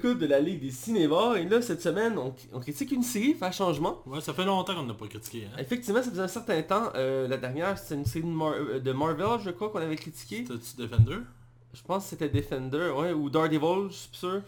l'écoute de la Ligue des cinémas. Et là, cette semaine, on, on critique une série, fait un changement. Ouais, ça fait longtemps qu'on n'a pas critiqué. Hein? Effectivement, ça faisait un certain temps. Euh, la dernière, c'était une série de, Mar- euh, de Marvel, je crois, qu'on avait critiqué. C'était-tu Defender? Je pense que c'était Defender, ouais, ou Daredevil, je suis sûr.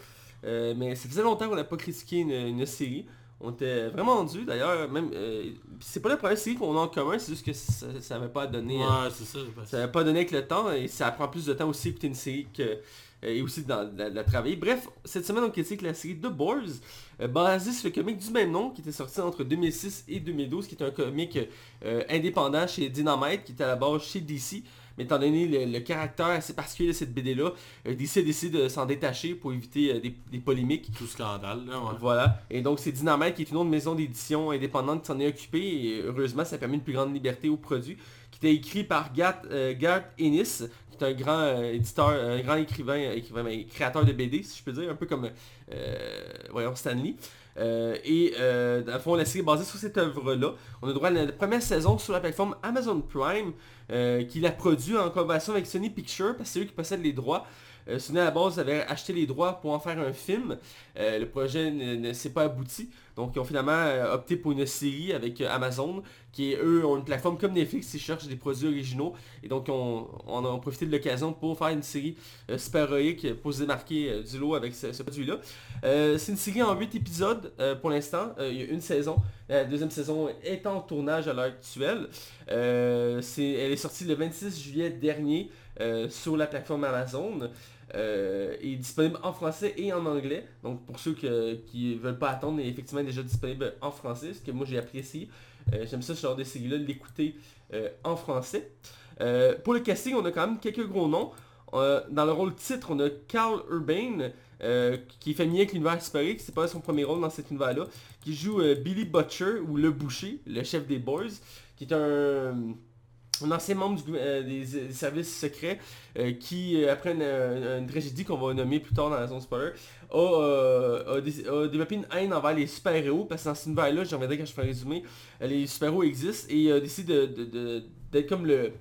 Euh, mais ça faisait longtemps qu'on n'a pas critiqué une, une série. On était vraiment dû d'ailleurs, même... euh, c'est pas la première série qu'on a en commun, c'est juste que ça n'avait pas donné... Ouais, c'est ça. Ça pas donné avec le temps et ça prend plus de temps aussi écouter une série que et aussi dans, de la- travailler. Bref, cette semaine on critique la série The Boys, euh, basée sur le comic du même nom qui était sorti entre 2006 et 2012, qui est un comic euh, indépendant chez Dynamite, qui était à la base chez DC. Mais étant donné le, le caractère assez particulier de cette BD-là, euh, DC a décidé de s'en détacher pour éviter euh, des, des polémiques. Tout scandale, là, ouais. Voilà. Et donc c'est Dynamite qui est une autre maison d'édition indépendante qui s'en est occupée et heureusement ça a permis une plus grande liberté au produit. Qui était écrit par Garth, euh, Ennis, qui est un grand euh, éditeur, un grand écrivain, euh, écrivain mais créateur de BD si je peux dire, un peu comme euh, voyons, Stanley. Et euh, fond, la série est basée sur cette œuvre-là. On a droit à la première saison sur la plateforme Amazon Prime, euh, qui l'a produit en collaboration avec Sony Pictures, parce que c'est eux qui possèdent les droits. Euh, à la base avait acheté les droits pour en faire un film. Euh, le projet ne, s'est pas abouti. Donc ils ont finalement euh, opté pour une série avec euh, Amazon, qui eux ont une plateforme comme Netflix, ils cherchent des produits originaux. Et donc on, a profité de l'occasion pour faire une série super-héroïque pour se démarquer du lot avec ce, produit-là. C'est une série en 8 épisodes pour l'instant. Il y a une saison. La deuxième saison est en tournage à l'heure actuelle. Elle est sortie le 26 juillet dernier sur la plateforme Amazon. Euh, est disponible en français et en anglais. Donc pour ceux qui veulent pas attendre, elle est effectivement déjà disponible en français, ce que moi j'ai apprécié. Euh, J'aime ça ce genre de série-là, l'écouter euh, en français. Pour le casting, on a quand même quelques gros noms. Dans le rôle titre, on a Carl Urban, euh, qui est familier avec l'univers historique, c'est pas son premier rôle dans cet univers-là, qui joue Billy Butcher, ou Le Boucher, le chef des Boys, qui est un, un ancien membre du gou- euh, des, services secrets, euh, qui, euh, après une, euh, tragédie qu'on va nommer plus tard dans la zone spoiler, a, euh, a dé- a développé une haine envers les super-héros, parce que dans cet univers-là, j'en reviendrai quand je ferai un résumé, euh, les super-héros existent, et euh, décide de- de- de- d'être comme le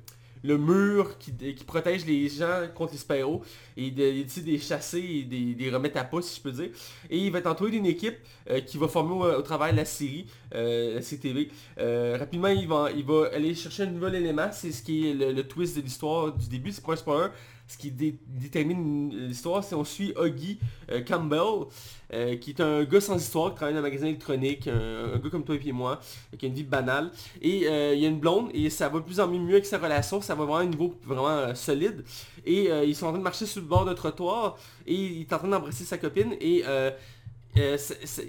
le mur qui, qui protège les gens contre les super-héros et il de les chasser et de, les remettre à pas si je peux dire. Et il va être entouré d'une équipe euh, qui va former au, travers de la série, euh, la CTV. Euh, rapidement, il va, il va aller chercher un nouvel élément, c'est ce qui est le, le twist de l'histoire du début, c'est pas un spoiler. Ce qui dé- détermine l'histoire, c'est on suit Huggy euh, Campbell, euh, qui est un gars sans histoire, qui travaille dans un magasin électronique, un, un gars comme toi et puis moi, qui a une vie banale. Et euh, il y a une blonde et ça va de plus en mieux avec sa relation, ça va vraiment un niveau vraiment euh, solide. Et euh, ils sont en train de marcher sur le bord d'un trottoir et il est en train d'embrasser sa copine et euh,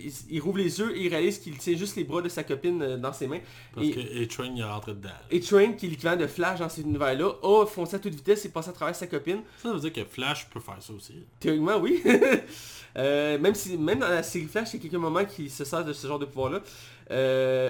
il, il rouvre les yeux et il réalise qu'il tient juste les bras de sa copine euh, dans ses mains. Parce Et- que A-Train, il est rentré dedans. Et Train, qui est l'équivalent de Flash dans cet univers-là, a foncé à toute vitesse et passé à travers sa copine. Ça veut dire que Flash peut faire ça aussi. Théoriquement, oui. Euh, même si même dans la série Flash, il y a quelques moments qui se sert de ce genre de pouvoir-là.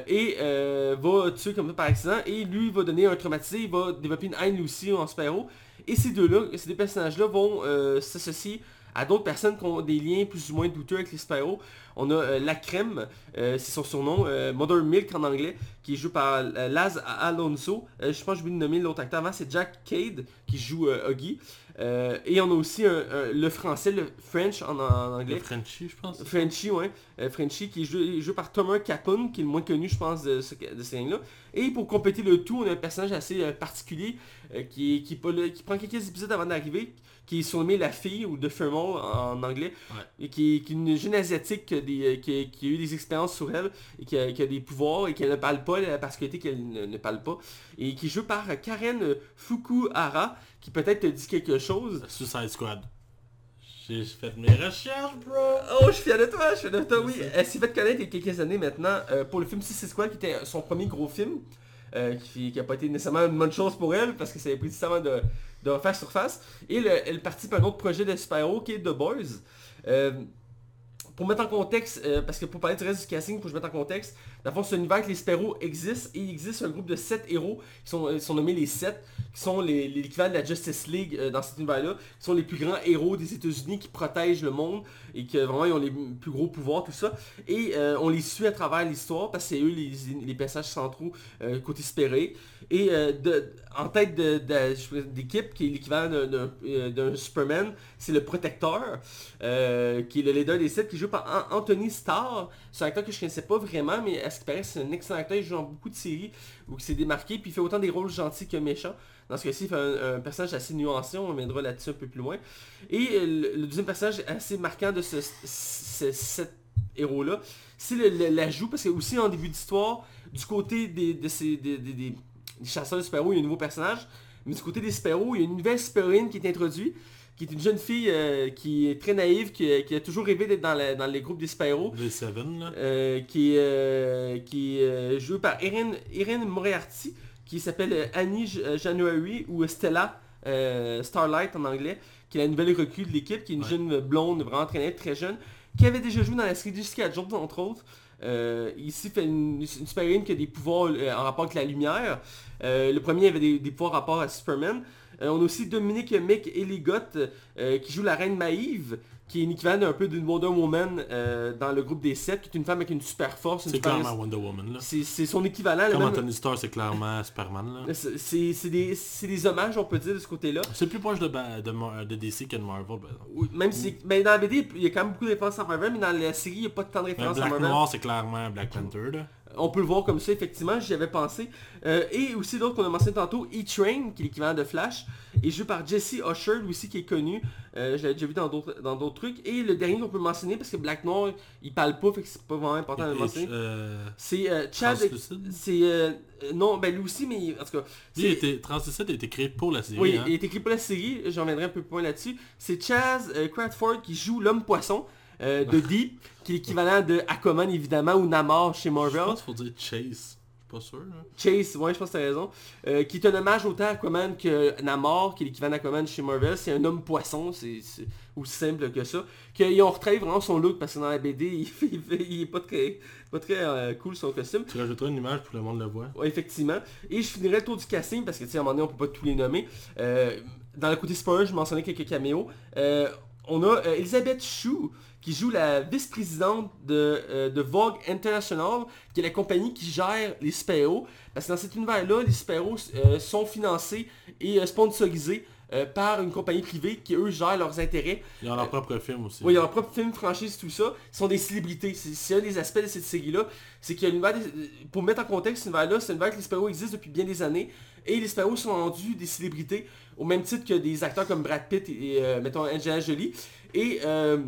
Et va tuer comme ça par accident. Et lui va donner un traumatisé, il va développer une haine lui aussi en super-héros. Et ces deux-là, ces deux personnages-là vont s'associer à d'autres personnes qui ont des liens plus ou moins douteux avec les super-héros. On a euh, La Crème, euh, c'est son surnom, euh, Mother Milk en anglais, qui est joué par Laz Alonso. Je pense que je vais nommer l'autre acteur avant, c'est Jack Cade qui joue Huggy. Euh, et on a aussi un- un- le français, le French en, en anglais. Le Frenchie, je pense. Frenchie, ouais. Euh, Frenchie qui est joué, joué par Tomer Capon, qui est le moins connu, je pense, de, ce, de ces là Et pour compléter le tout, on a un personnage assez euh, particulier euh, qui, qui, prend quelques épisodes avant d'arriver, qui est surnommé la fille ou The Thermal en, anglais, Ouais. et qui, est- qui est une jeune asiatique qui a, des, euh, qui, a- qui a eu des expériences sur elle, et qui a, des pouvoirs, et qu'elle ne parle pas, la particularité qu'elle ne, ne parle pas, et qui est par Karen Fukuhara, qui peut-être te dit quelque chose. Suicide Squad. J'ai fait mes recherches, bro. Oh, je suis fier de toi, je suis fier de toi, oui. Elle s'est fait connaître il y a quelques années maintenant euh, pour le film Suicide Squad, qui était son premier gros film, euh, qui n'a pas été nécessairement une bonne chose pour elle, parce que ça avait pris nécessairement de, de refaire surface. Et le- elle participe à un autre projet de super-héros qui est The Boys. Euh, pour mettre en contexte, euh, parce que pour parler du reste du casting, pour que je mette en contexte, Dans le fond, c'est un univers que les super-héros existent et il existe un groupe de 7 héros qui sont, euh, nommés les 7, qui sont l'équivalent de la Justice League euh, dans cet univers-là, qui sont les plus grands héros des États-Unis qui protègent le monde et que vraiment ils ont les plus gros pouvoirs, tout ça. Et euh, on les suit à travers l'histoire parce que c'est eux les, les personnages centraux euh, côté super Et euh, en tête de- de- d'équipe, qui est l'équivalent d'un- euh, Superman, c'est le Protecteur, euh, qui est le leader des 7, qui joue par An- Anthony Starr. C'est un acteur que je connaissais pas vraiment, mais qui paraît, c'est un excellent acteur. Il joue dans beaucoup de séries où il s'est démarqué, puis il fait autant des rôles gentils que méchants. Dans ce cas-ci, il fait un, personnage assez nuancé, on reviendra là-dessus un peu plus loin. Et le, deuxième personnage assez marquant de ce, ce- cet héros-là, c'est l'ajout, parce que aussi en début d'histoire, du côté des, des, des- chasseurs de super-héros, il y a un nouveau personnage, mais du côté des super-héros, il y a une nouvelle super-héroïne qui est introduite, qui est une jeune fille euh, qui est très naïve, qui, qui a toujours rêvé d'être dans, la- dans les groupes des super-héros, Les Seven, là. euh, qui est, euh, qui est euh, jouée par Erin, Erin Moriarty, qui s'appelle euh, Annie euh, January ou Stella euh, Starlight en anglais, qui est la nouvelle recrue de l'équipe, qui est une Ouais. jeune blonde vraiment très très jeune, qui avait déjà joué dans la série Jessica Jones entre autres. Euh, ici fait une, une super-héroïne qui a des pouvoirs euh, en rapport avec la lumière. Euh, le premier avait des, des pouvoirs en rapport à Superman. Euh, on a aussi Dominique Mick euh, qui joue la reine Maïve, qui est une équivalent un peu d'une Wonder Woman euh, dans le groupe des sept, qui est une femme avec une super force. C'est clairement Wonder Woman, là. C'est son équivalent. le Comme même- Anthony Starr, c'est clairement Superman, c'est des, hommages, on peut dire, de ce côté-là. C'est plus proche de, DC que de Marvel, exemple. Oui, Même si, ben, dans la BD, il y a quand même beaucoup de références à Marvel, mais dans la série, il n'y a pas tant de références à Black Marvel. Noir, c'est clairement Black Panther, là. On peut le voir comme ça, effectivement, j'y avais pensé. Euh, et aussi l'autre qu'on a mentionné tantôt, E-Train, qui est l'équivalent de Flash, et joué par Jesse Usher, lui aussi qui est connu. Euh, je l'avais déjà vu dans d'autres trucs. Et le dernier qu'on peut mentionner, parce que Black Noir, il parle pas, fait que c'est pas vraiment important de le mentionner. euh, C'est Chad... C'est... non, ben lui aussi, mais en tout cas... Lui, il était, Translucide a été créé pour la série, Oui, hein. il est écrit pour la série, j'en reviendrai un peu plus loin là-dessus. C'est Chaz Crawford qui joue l'homme poisson euh, de Deep, qui est l'équivalent de Aquaman évidemment, ou Namor chez Je Marvel. pense qu'il faut dire Chase. Je suis pas sûr. Chase, ouais, je pense que t'as raison. Euh, qui est un hommage autant à Aquaman que Namor, qui est l'équivalent d'Aquaman chez Marvel. C'est un homme poisson, c'est aussi simple que ça. Qu'ils ont retravaillé vraiment son look parce que dans la BD, il, est pas très, pas très euh, cool son costume. Tu rajouteras une image pour que le monde le voit. Ouais, effectivement. Et je finirai le tour du casting parce que tu sais, à un moment donné, on peut pas tous les nommer. Euh, dans le côté spoiler, je mentionnais quelques caméos. On a Elisabeth Shue qui joue la vice-présidente de, euh, de Vogue International, qui est la compagnie qui gère les super-héros. Parce que dans cet univers-là, les super-héros euh, sont financés et euh, sponsorisés par une compagnie privée qui, eux, gèrent leurs intérêts. Ils ont leur propre film aussi. Oui, il y a leur propre film, franchise, tout ça. Ils sont des célébrités. C'est un des aspects de cette série-là. C'est qu'il y a des- Pour mettre en contexte, cet univers-là, c'est un univers que les super existent depuis bien des années. Et les super sont rendus des célébrités au même titre que des acteurs comme Brad Pitt et, et, mettons, Angelina Jolie. Et, euh,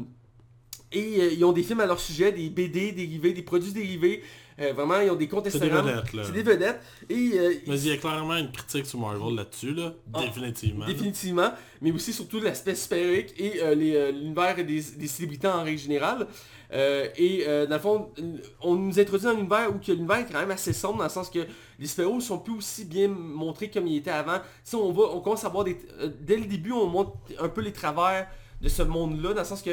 et euh, ils ont des films à leur sujet, des BD dérivés, des produits dérivés. Euh, vraiment, ils ont des comptes C'est des vedettes, là. C'est des vedettes. Et euh, Mais il y a clairement une critique sur Marvel là-dessus, là. Ah, Définitivement. là. Définitivement, mais aussi surtout l'aspect super-héroïque et l'univers des, des célébrités en règle générale. Et dans le fond, on nous introduit dans un univers où que l'univers est quand même assez sombre dans le sens que les super-héros sont plus aussi bien montrés comme ils étaient avant. Si on va, on commence à voir des, dès le début, on montre un peu les travers de ce monde-là, dans le sens que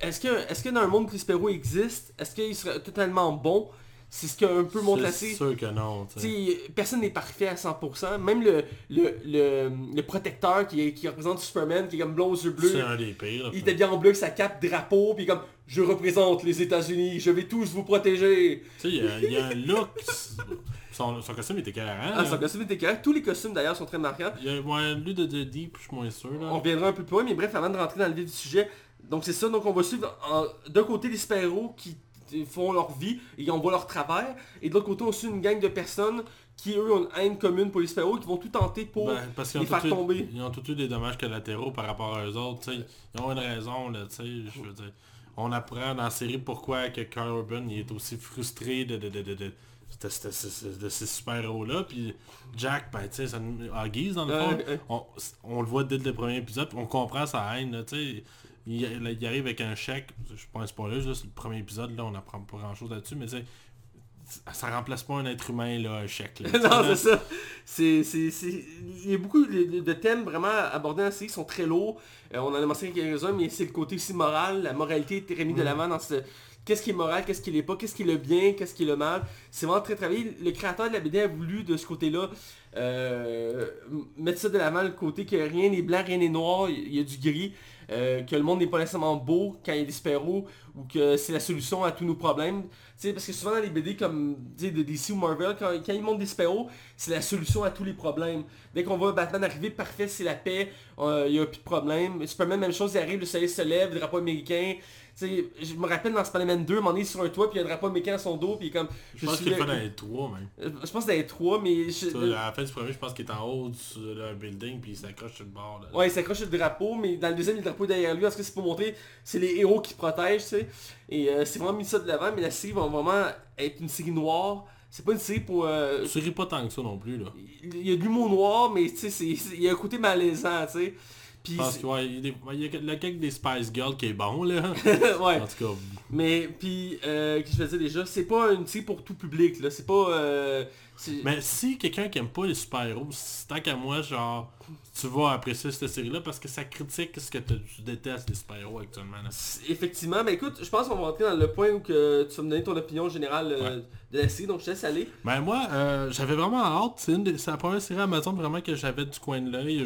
est-ce que, est-ce que dans un monde super-héros existent, est-ce qu'il serait totalement bon C'est ce qu'un peu montre la C'est sûr que non. T'sais, personne n'est parfait à 100%. Même le, le, le, le protecteur qui, est- qui représente Superman, qui est comme blond aux yeux C'est bleus, un des pires. là. il est habillé en bleu avec sa cape drapeau, puis comme je représente les États-Unis, je vais tous vous protéger. Tu sais, il y a- il y, a un look. Son, son costume était carré. Ah, son costume était correct. Tous les costumes d'ailleurs sont très marquants. Il y a ouais, lui de, de Deep, je suis moins sûr. Là. On reviendra un peu plus loin, mais bref, avant de rentrer dans le vif du sujet, donc c'est ça, donc on va suivre en- d'un côté les super-héros qui font leur vie et on voit leur travers, et de l'autre côté on suit une gang de personnes qui eux ont une haine commune pour les super-héros, qui vont tout tenter pour Ben, parce qu'ils les faire eu, tomber. ils ont tout eu des dommages collatéraux par rapport à eux autres. tu sais. Ils ont une raison, là, tu sais, je veux dire. On apprend dans la série pourquoi que Carl Urban il est aussi frustré de, de, de, de, de, de- ces super-héros-là. Puis Jack, ben, tu sais, en guise, dans le fond, on, on le voit dès le premier épisode, on comprend sa haine, là, tu sais. Il, il arrive avec un chèque, je suis pas un spoiler, juste le premier épisode, là, on apprend pas grand-chose là-dessus, mais sais, ça remplace pas un être humain, là, un chèque. Là, non, là. c'est ça. C'est, c'est, c'est- Il y a beaucoup de, de thèmes vraiment abordés dans la série qui sont très lourds. Euh, on en a mentionné quelques-uns, mais c'est le côté aussi moral. La moralité est remise de l'avant dans ce, qu'est-ce qui est moral, qu'est-ce qui l'est pas, qu'est-ce qui est le bien, qu'est-ce qui est le mal. C'est vraiment très travaillé. Le créateur de la BD a voulu de ce côté-là euh, mettre ça de l'avant, le côté que rien n'est blanc, rien n'est noir, il y a du gris. Euh, que le monde n'est pas nécessairement beau quand il y a des super ou que c'est la solution à tous nos problèmes. parce que souvent dans les BD comme de DC ou Marvel, quand, quand ils montrent des super c'est la solution à tous les problèmes. Dès qu'on voit Batman arriver, parfait, c'est la paix, il n'y a plus de problème. Superman, même chose, il arrive, le soleil se lève, le drapeau américain, je me rappelle dans Spider-Man 2, on est sur un toit, puis il y a un drapeau américain à son dos, puis comme... Je, pense qu'il est pas dans les 3 même. Euh, je pense dans les 3, mais... Je... à la fin du premier, je pense qu'il est en haut d'un building, puis il s'accroche sur le bord. Là. Ouais, il s'accroche sur le drapeau, mais dans le deuxième, il le drapeau derrière lui, parce que c'est pour montrer, c'est les héros qui protègent, tu sais. Et euh, c'est vraiment mis ça de l'avant, mais la série va vraiment être une série noire. C'est pas une série pour... Euh... Série pas tant que ça non plus, là. Il y a de l'humour noir, mais tu sais, il y a un côté malaisant, tu sais. Puis Parce qu'il il y a le cake des Spice Girls qui est bon là. ouais. En tout cas. Mais puis, euh, que je faisais déjà C'est pas une série pour tout public là. C'est pas... Euh, mais si quelqu'un qui aime pas les super-héros, tant qu'à moi, genre, tu vas apprécier cette série-là parce que ça critique ce que tu détestes des super-héros actuellement. Effectivement, mais écoute, je pense qu'on va rentrer dans le point où que tu vas me donner ton opinion générale euh, de la série, donc je te laisse aller. Ben moi, euh, j'avais vraiment hâte. C'est la première série Amazon vraiment que j'avais du coin de l'œil.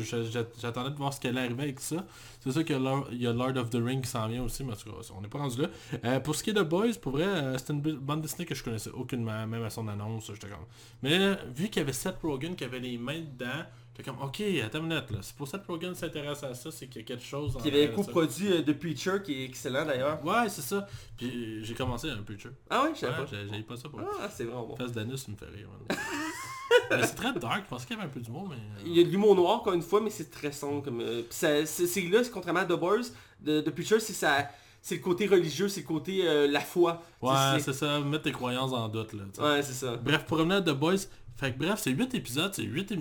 J'attendais de voir ce qu'elle arrivait avec ça. C'est sûr qu'il y, a Lord of the Ring qui s'en vient aussi, mais on n'est pas rendu là. Euh, pour ce qui est de Boys, pour vrai, c'était une bande dessinée que je connaissais aucunement, même à son annonce. Comme... Mais vu qu'il y avait Seth Rogen qui avait les mains dedans, comme, ok, attends une minute, là. C'est pour Seth Rogen s'intéresse à ça, c'est qu'il y a quelque chose... Qui avait co-produit euh, The Preacher, qui est excellent d'ailleurs. Ouais, c'est ça. Puis j'ai commencé un Preacher. Ah ouais, je savais pas. J'ai pas ça pour Ah, c'est vraiment bon. Face d'anus me fait rire. c'est très dark, je pensais qu'il y avait un peu d'humour, mais... Euh, Il y a de l'humour noir, encore une fois, mais c'est très sombre. Comme, euh... c'est là, contrairement à The Boys, The, The Preacher, c'est ça c'est le côté religieux, c'est le côté euh, la foi. Ouais, c'est ça, mettre tes croyances en doute. Là, ouais, c'est ça. Bref, pour revenir à The Boys, fait que bref, c'est 8 épisodes, c'est 8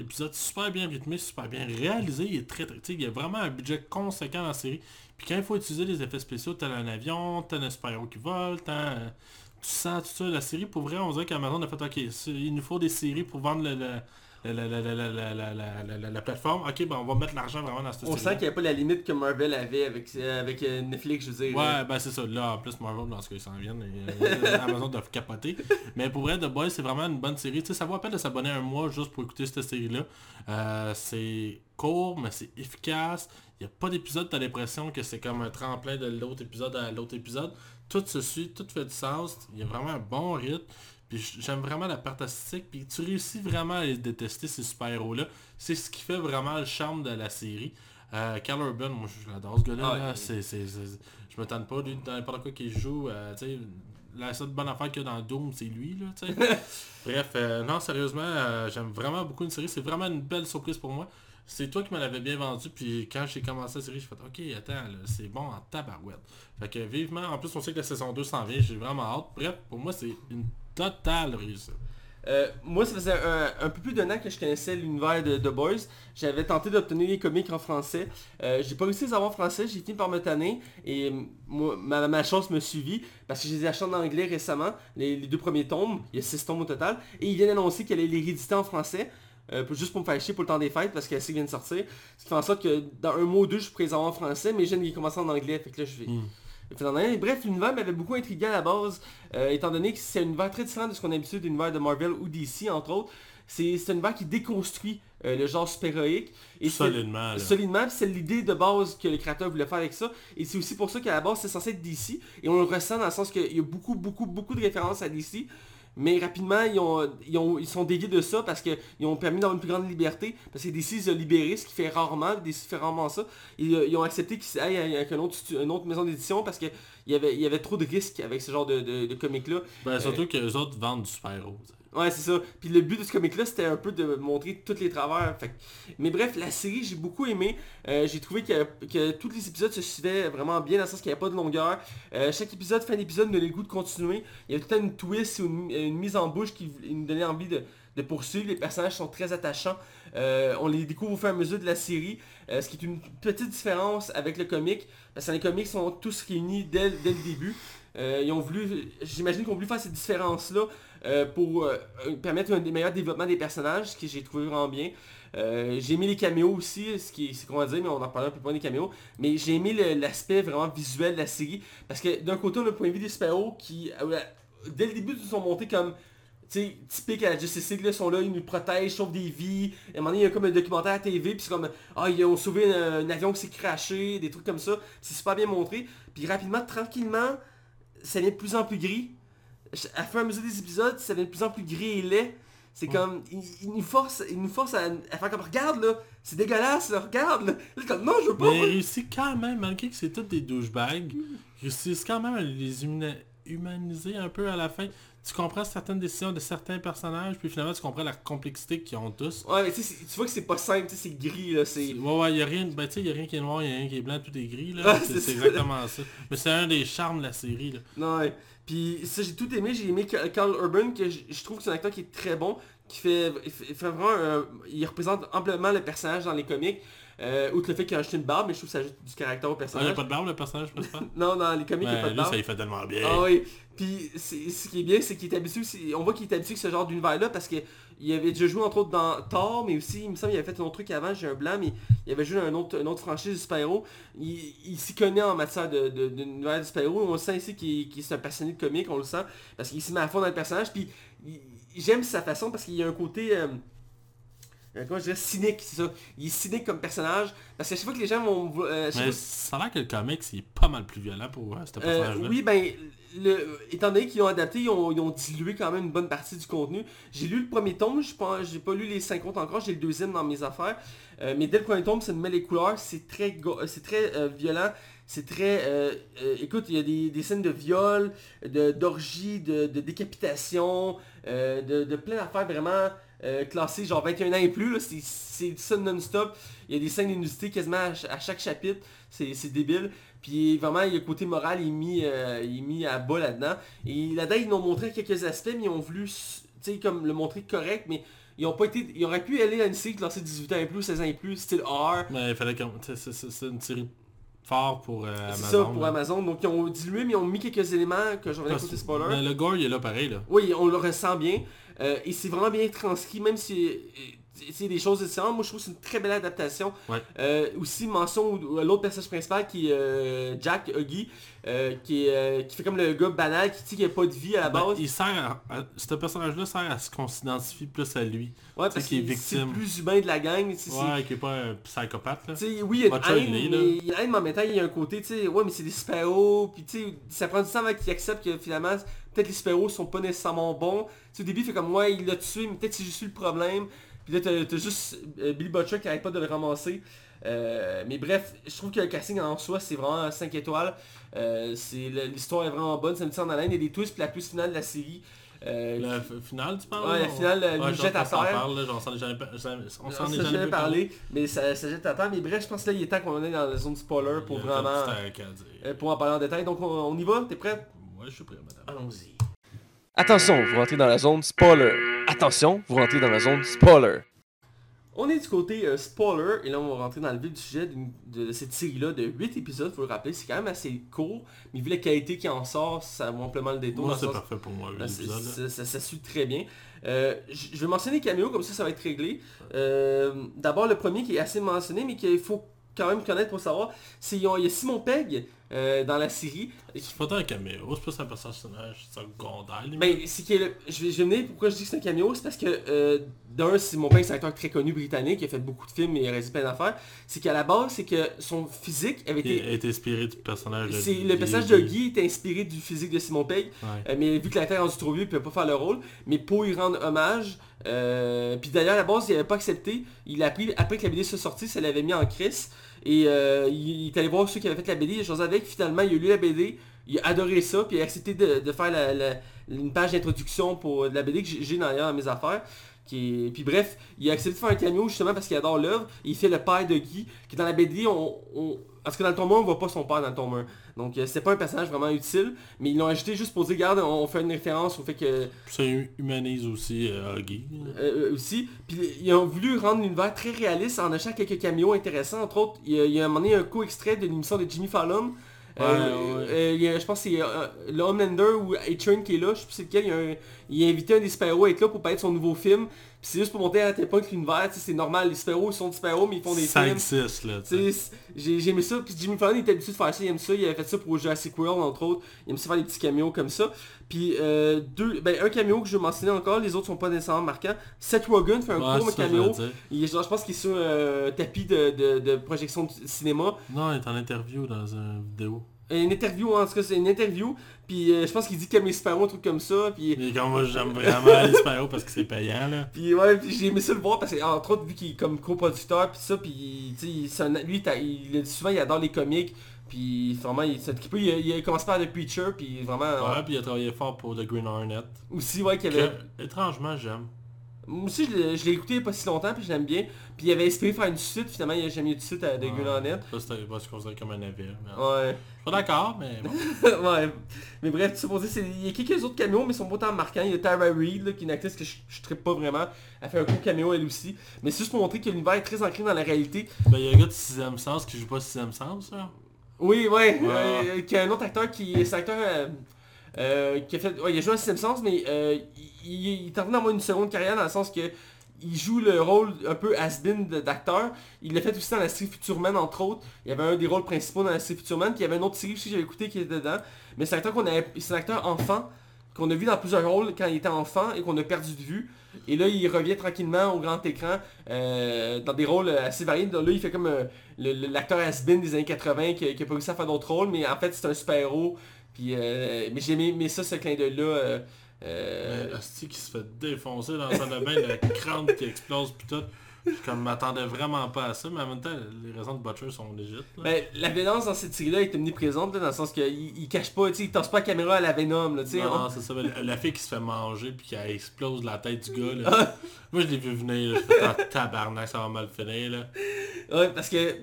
épisodes super bien rythmés, super bien réalisés, il est très très... Il y a vraiment un budget conséquent dans la série. Puis quand il faut utiliser les effets spéciaux, t'as un avion, t'as un super-héros qui vole, t'as... Tu sens tout ça, la série, pour vrai, on dirait qu'Amazon a fait, ok, il nous faut des séries pour vendre le la, la, la, la, plateforme, ok, ben on va mettre l'argent vraiment dans cette On sent qu'il n'y a pas la limite que Marvel avait avec, avec Netflix, je veux dire. Ouais, ben c'est ça. Là, en plus, Marvel, dans ce qu'ils s'en viennent, et, Amazon doit capoter. Mais pour vrai, The Boys, c'est vraiment une bonne série. Tu sais, ça vaut à peine de s'abonner un mois juste pour écouter cette série-là. Euh, c'est court, mais c'est efficace. Il n'y a pas d'épisode, tu as l'impression que c'est comme un tremplin de l'autre épisode à l'autre épisode. Tout se suit, tout fait du sens. Il y a vraiment un bon rythme j'aime vraiment la part artistique. Puis tu réussis vraiment à les détester, ces super-héros-là. C'est ce qui fait vraiment le charme de la série. Euh, Carl Urban, moi je l'adore ce gars-là. Ah, je me tente pas, lui, dans n'importe quoi qu'il joue. Euh, la seule bonne affaire qu'il y a dans Doom, c'est lui. Là, Bref, euh, non, sérieusement, euh, j'aime vraiment beaucoup une série. C'est vraiment une belle surprise pour moi. C'est toi qui me l'avais bien vendu, puis quand j'ai commencé la série, j'ai fait OK, attends, c'est bon en tabarouette. Fait que vivement, en plus on sait que la saison 2 s'en vient, j'ai vraiment hâte. Bref, pour moi c'est une Total réussite. Euh, moi, ça faisait un, peu plus d'un an que je connaissais l'univers de The Boys. J'avais tenté d'obtenir les comics en français. Euh, j'ai pas réussi à les avoir en français, j'ai fini par me tanner. Et moi, ma, chance me suivit parce que je les ai achetés en anglais récemment, les, deux premiers tomes. Il y a six tomes au total. Et ils viennent annoncer qu'elle allait les rééditer en français. Euh, juste pour me faire chier pour le temps des fêtes parce qu'elle vient de sortir. Ce qui fait en sorte que dans un mois ou deux, je pourrais les avoir en français, mais je viens de commencer en anglais. Fait que là, je vais... Hmm. Bref, l'univers m'avait beaucoup intrigué à la base, euh, étant donné que c'est un univers très différent de ce qu'on a l'habitude l'univers de Marvel ou DC, entre autres. C'est un univers qui déconstruit euh, le genre super-héroïque. solidement. Solidement, c'est l'idée de base que le créateur voulait faire avec ça. Et c'est aussi pour ça qu'à la base, c'est censé être DC. Et on le ressent dans le sens qu'il y a beaucoup, beaucoup, beaucoup de références à DC. Mais rapidement, ils, ont, ils, ont, ils sont déviés de ça parce qu'ils ont permis d'avoir une plus grande liberté. Parce que DC, ils ont libéré, ce qui fait rarement, DC fait rarement ça. Ils, euh, ils ont accepté qu'il y ait une autre, une autre maison d'édition parce qu'il y avait, il y avait trop de risques avec ce genre de, de, de comics-là. Ben, surtout euh, que les autres vendent du super-héros. Ouais, c'est ça. Puis le but de ce comic-là, c'était un peu de montrer tous les travers. Mais bref, la série, j'ai beaucoup aimé. Euh, j'ai trouvé que, que, tous les épisodes se suivaient vraiment bien, dans le sens qu'il n'y avait pas de longueur. Euh, chaque épisode, fin d'épisode, me donnait le goût de continuer. Il y avait tout une twist ou une, mise en bouche qui nous donnait envie de, de poursuivre. Les personnages sont très attachants. Euh, on les découvre au fur et à mesure de la série. ce qui est une petite différence avec le comic. Parce que les comics sont tous réunis dès, dès le début. Ils ont voulu, j'imagine qu'ils ont voulu faire cette différence-là euh, pour euh, permettre un des meilleurs développements des personnages, ce que j'ai trouvé vraiment bien. Euh, j'ai aimé les caméos aussi, ce qu'on va dire, mais on en parlera un peu plus des caméos. Mais j'ai aimé l'aspect vraiment visuel de la série. Parce que d'un côté, on a le point de vue des super-héros qui, euh, dès le début, ils sont montés comme typique à la Justice League, ils sont là, ils nous protègent, sauvent des vies. À un moment donné, il y a comme un documentaire à TV, puis c'est comme, ah, ils ont sauvé un, un avion qui s'est craché, des trucs comme ça. C'est super bien montré. Puis rapidement, tranquillement, ça devient de plus en plus gris. À fur et à mesure des épisodes, ça devient de plus en plus gris et laid. C'est comme, ils nous forcent, ils nous à, à faire comme, regarde là, c'est dégueulasse là, regarde là. Là, comme, non, je veux pas. Mais il réussit quand même, malgré que c'est tous des douchebags, il réussit quand même à les humaniser un peu à la fin. Tu comprends certaines décisions de certains personnages, puis finalement tu comprends la complexité qu'ils ont tous. Ouais, mais tu sais, c'est- tu vois que c'est pas simple, tu sais, c'est gris là, c'est... Ouais, ouais, il y a rien, ben tu sais, il y a rien qui est noir, il y a rien qui est blanc, tout est gris, là. Ah, c'est exactement ça. Mais c'est un des charmes de la série, là. Non, ouais. Puis ça, j'ai tout aimé. J'ai aimé Ca- Carl Urban, que je, trouve que c'est un acteur qui est très bon, qui fait, il fait, vraiment... un- il représente amplement le personnage dans les comics. Euh, outre le fait qu'il a acheté une barbe, mais je trouve que ça ajoute du caractère au Ah, il n'y personnage. a pas de barbe, le personnage, je pense pas. Non, dans les comics, il n'y a pas Ben, de lui, barbe. ça il fait tellement bien. Ah oui. Puis ce qui est bien, c'est qu'il est habitué, on voit qu'il est habitué à ce genre d'univers-là parce que il avait déjà joué entre autres dans Thor, mais aussi, il me semble qu'il avait fait un autre truc avant, j'ai un blanc, mais il avait joué dans un autre, une autre franchise de super-héros. Il, il s'y connaît en matière de, de, d'univers de super-héros. On le sent ici qu'il, qu'il est un passionné de comics, on le sent, parce qu'il s'y met à fond dans le personnage. Puis il- j'aime sa façon parce qu'il y a un côté... euh, euh, comment je dirais, cynique, c'est ça. Il est cynique comme personnage. Parce que chaque fois que les gens vont... euh, fois- ça a l'air que le comic, c'est pas mal plus violent pour euh, ce euh, personnage-là. oui, ben, étant donné qu'ils ont adapté, ils ont, dilué quand même une bonne partie du contenu. J'ai lu le premier tome, je pas, j'ai pas lu les 50 encore, j'ai le deuxième dans mes affaires. Euh, mais dès le premier tome, ça me met les couleurs, c'est très, euh, c'est très euh, violent, c'est très... écoute, il y a des, scènes de viol, d'orgie, de, décapitation, de, plein d'affaires vraiment classées, genre 21 ans et plus, c'est, ça non-stop. Il y a des scènes d'innudité quasiment à, ch- à chaque chapitre, c'est débile. Puis vraiment, le côté moral, il est mis, euh, est mis à bas là-dedans. Et là-dedans, ils nous ont montré quelques aspects, mais ils ont voulu, comme le montrer correct, mais ils ont pas été... Ils auraient pu aller à une série classée 18 ans et plus, 16 ans et plus, style R. Mais il fallait comme... C'est c'est- c'est une série fort pour euh, C'est Amazon. ça pour là. Amazon. Donc ils ont dilué, mais ils ont mis quelques éléments que je reviens côté spoiler. Mais le gore, il est là pareil, là. Oui, on le ressent bien. Euh, et c'est vraiment bien transcrit, même si c'est des choses différentes. Moi, je trouve que c'est une très belle adaptation. Ouais. Euh, aussi, mention à l'autre personnage principal qui est euh, Jack Huggy, euh, qui, qui fait comme le gars banal, qui dit qu'il n'y a pas de vie à la Ben, base. il sert à, à- Ce personnage-là sert à ce qu'on s'identifie plus à lui. ouais, parce qui est qu'il c'est victime. plus humain de la gang. Ouais, qui est pas un psychopathe, là. Oui, il y a une haine, mais il y a une haine, mais en même temps, il y a un côté, tu sais, ouais, mais c'est des super-héros, puis tu sais, ça prend du temps avant qu'il accepte que finalement, peut-être les super-héros sont pas nécessairement bons. Tu sais, au début, il fait comme, ouais, il l'a tué, mais peut-être c'est juste lui le problème. Puis là, t'as juste euh, Billy Butcher qui arrête pas de le ramasser. Euh, mais bref, je trouve que le casting en soi, c'est vraiment 5 étoiles. Euh, L'histoire est vraiment bonne, ça me tient en haleine. Il y a des twists, puis la twist finale de la série. euh, Le f- final, tu parles Ouais, la on- finale, Ouais, lui je jette à terre. parle, là, genre, on s'en est jamais, jamais- on on s'en est jamais jamais parlé. mais ça, ça jette à terre. Mais bref, je pense que là, il est temps qu'on est dans la zone spoiler pour vraiment... euh, pour en parler en détail. Donc on, on y va, t'es prêt? Ouais, je suis prêt, madame. Allons-y. Attention, vous rentrez dans la zone spoiler. Attention, vous rentrez dans la zone spoiler. On est du côté euh, spoiler, et là on va rentrer dans le vif du sujet de, cette série-là de 8 épisodes, faut le rappeler, c'est quand même assez court, mais vu la qualité qui en sort, ça vaut amplement le détour. Moi, c'est parfait pour moi, Ah, ça, ça, ça suit très bien. Euh, je je vais mentionner les caméos, comme ça ça va être réglé. Euh, D'abord le premier qui est assez mentionné, mais qu'il faut quand même connaître pour savoir, c'est il y a Simon Pegg euh, dans la série. C'est pas tant un caméo, c'est plus un personnage secondaire. Ben, c'est que le- je vais, je vais venir pourquoi je dis que c'est un cameo, c'est parce que euh, d'un, c'est mon père, c'est un acteur très connu britannique, qui a fait beaucoup de films et il a réalisé plein d'affaires. C'est qu'à la base, c'est que son physique avait Il été. été inspiré du personnage de C'est, le personnage de Guy était inspiré du physique de Simon Pegg, Ouais. euh, mais vu que l'acteur est rendu trop vieux, il ne peut pas faire le rôle. Mais pour y rendre hommage, puis d'ailleurs à la base, il n'avait pas accepté. Il a appris, après que la BD soit sortie, ça l'avait mis en crise. Et euh, il, est allé voir ceux qui avaient fait la BD, chose avec, finalement il a lu la BD, il a adoré ça, puis il a accepté de, faire la- une page d'introduction pour la BD que j'ai- d'ailleurs dans mes affaires. Puis bref, il a accepté de faire un cameo justement parce qu'il adore l'œuvre. Il fait le père de Guy, qui dans la BD, on... Parce que dans le tome 1, on voit pas son père dans le tome 1. Donc euh, c'est pas un personnage vraiment utile, mais ils l'ont ajouté juste pour dire, regarde, on, fait une référence au fait que ça humanise aussi euh, Huggy. euh, aussi. Puis ils ont voulu rendre l'univers très réaliste en achetant quelques caméos intéressants. Entre autres, il y a, il y a un moment donné un co-extrait de l'émission de Jimmy Fallon Euh, Ouais, euh, il y a- je pense que c'est euh, le Homelander ou A-Train qui est là, je sais plus c'est lequel, il, a un- il a invité un des super-héros à être là pour parler de son nouveau film. C'est juste pour montrer à quel point que l'univers, c'est normal, les super-héros ils sont des super-héros mais ils font des Ça films. existe là. J'ai aimé ça, puis Jimmy Fallon il était habitué de faire ça, il aime ça, il avait fait ça pour Jurassic World entre autres, il aime ça faire des petits caméos comme ça. Puis euh, deux, ben, un caméo que je vais mentionner encore, les autres sont pas nécessairement marquants. Seth Rogen fait un Ouais, ça, caméo, il genre, je pense qu'il est sur un tapis de, de, de projection de cinéma. Non, il est en interview dans une vidéo. Une interview, en tout cas c'est une interview, puis euh, je pense qu'il dit qu'il aime les super-héros, un truc comme ça, puis... Mais comme moi j'aime vraiment les super parce que c'est payant là. Puis ouais, puis j'ai aimé ça le voir parce que entre autres vu qu'il est comme coproducteur puis ça, puis tu sais, lui il, il- souvent il adore les comics, puis vraiment il occupé, il, a- il a commencé par The Preacher, puis vraiment Ouais, puis il a travaillé fort pour The Green Hornet. aussi ouais qu'il avait... Que, étrangement j'aime. Moi aussi je l'ai écouté il y a pas si longtemps puis je l'aime bien, puis il avait espéré faire une suite, finalement il a jamais eu de suite à The Green Hornet. Ça c'était pas considéré comme un navire. mais- Ouais. Pas d'accord, mais bon. ouais. Mais bref, dire, c'est- il y a quelques autres caméos, mais ils sont pas tant marquants. Il y a Tara Reid, là, qui est une actrice que je, je trippe pas vraiment. Elle fait un court caméo elle aussi. Mais c'est juste pour montrer que l'univers est très ancré dans la réalité. Ben il y a un gars de 6ème sens qui joue pas 6ème sens là. Oui, ouais. Ouais. euh, qui a un autre acteur qui est cet acteur euh, euh, qui a fait. Ouais, il a joué à Sens, mais euh, il, est en train d'avoir une seconde carrière dans le sens que il joue le rôle un peu has-been d'acteur. Il l'a fait aussi dans la série Futurman entre autres. Il y avait un des rôles principaux dans la série Futurman, puis il y avait une autre série aussi que j'avais écouté qui était dedans. Mais c'est un acteur qu'on avait. Un acteur enfant qu'on a vu dans plusieurs rôles quand il était enfant et qu'on a perdu de vue. Et là, il revient tranquillement au grand écran euh, dans des rôles assez variés. Là, il fait comme euh, l'acteur has-been des années 80 qui, qui a pas réussi à faire d'autres rôles, mais en fait, c'est un super-héros. Puis, euh, mais j'ai aimé ça, ce clin d'œil-là. euh, euh, Asti qui se fait défoncer dans salle de bain, la crâne qui explose pis tout. Je comme m'attendais vraiment pas à ça, mais en même temps, les raisons de Butcher sont légites. ben, la violence dans cette série-là est omniprésente, là, dans le sens qu'il il cache pas, il torse pas la caméra à la Venom, là, non, on- non, c'est ça. mais La, la fille qui se fait manger puis qui explose la tête du gars. Là. Ah. Moi je l'ai vu venir, je fais ah, tabarnak, ça va mal finir là. Ouais, parce que,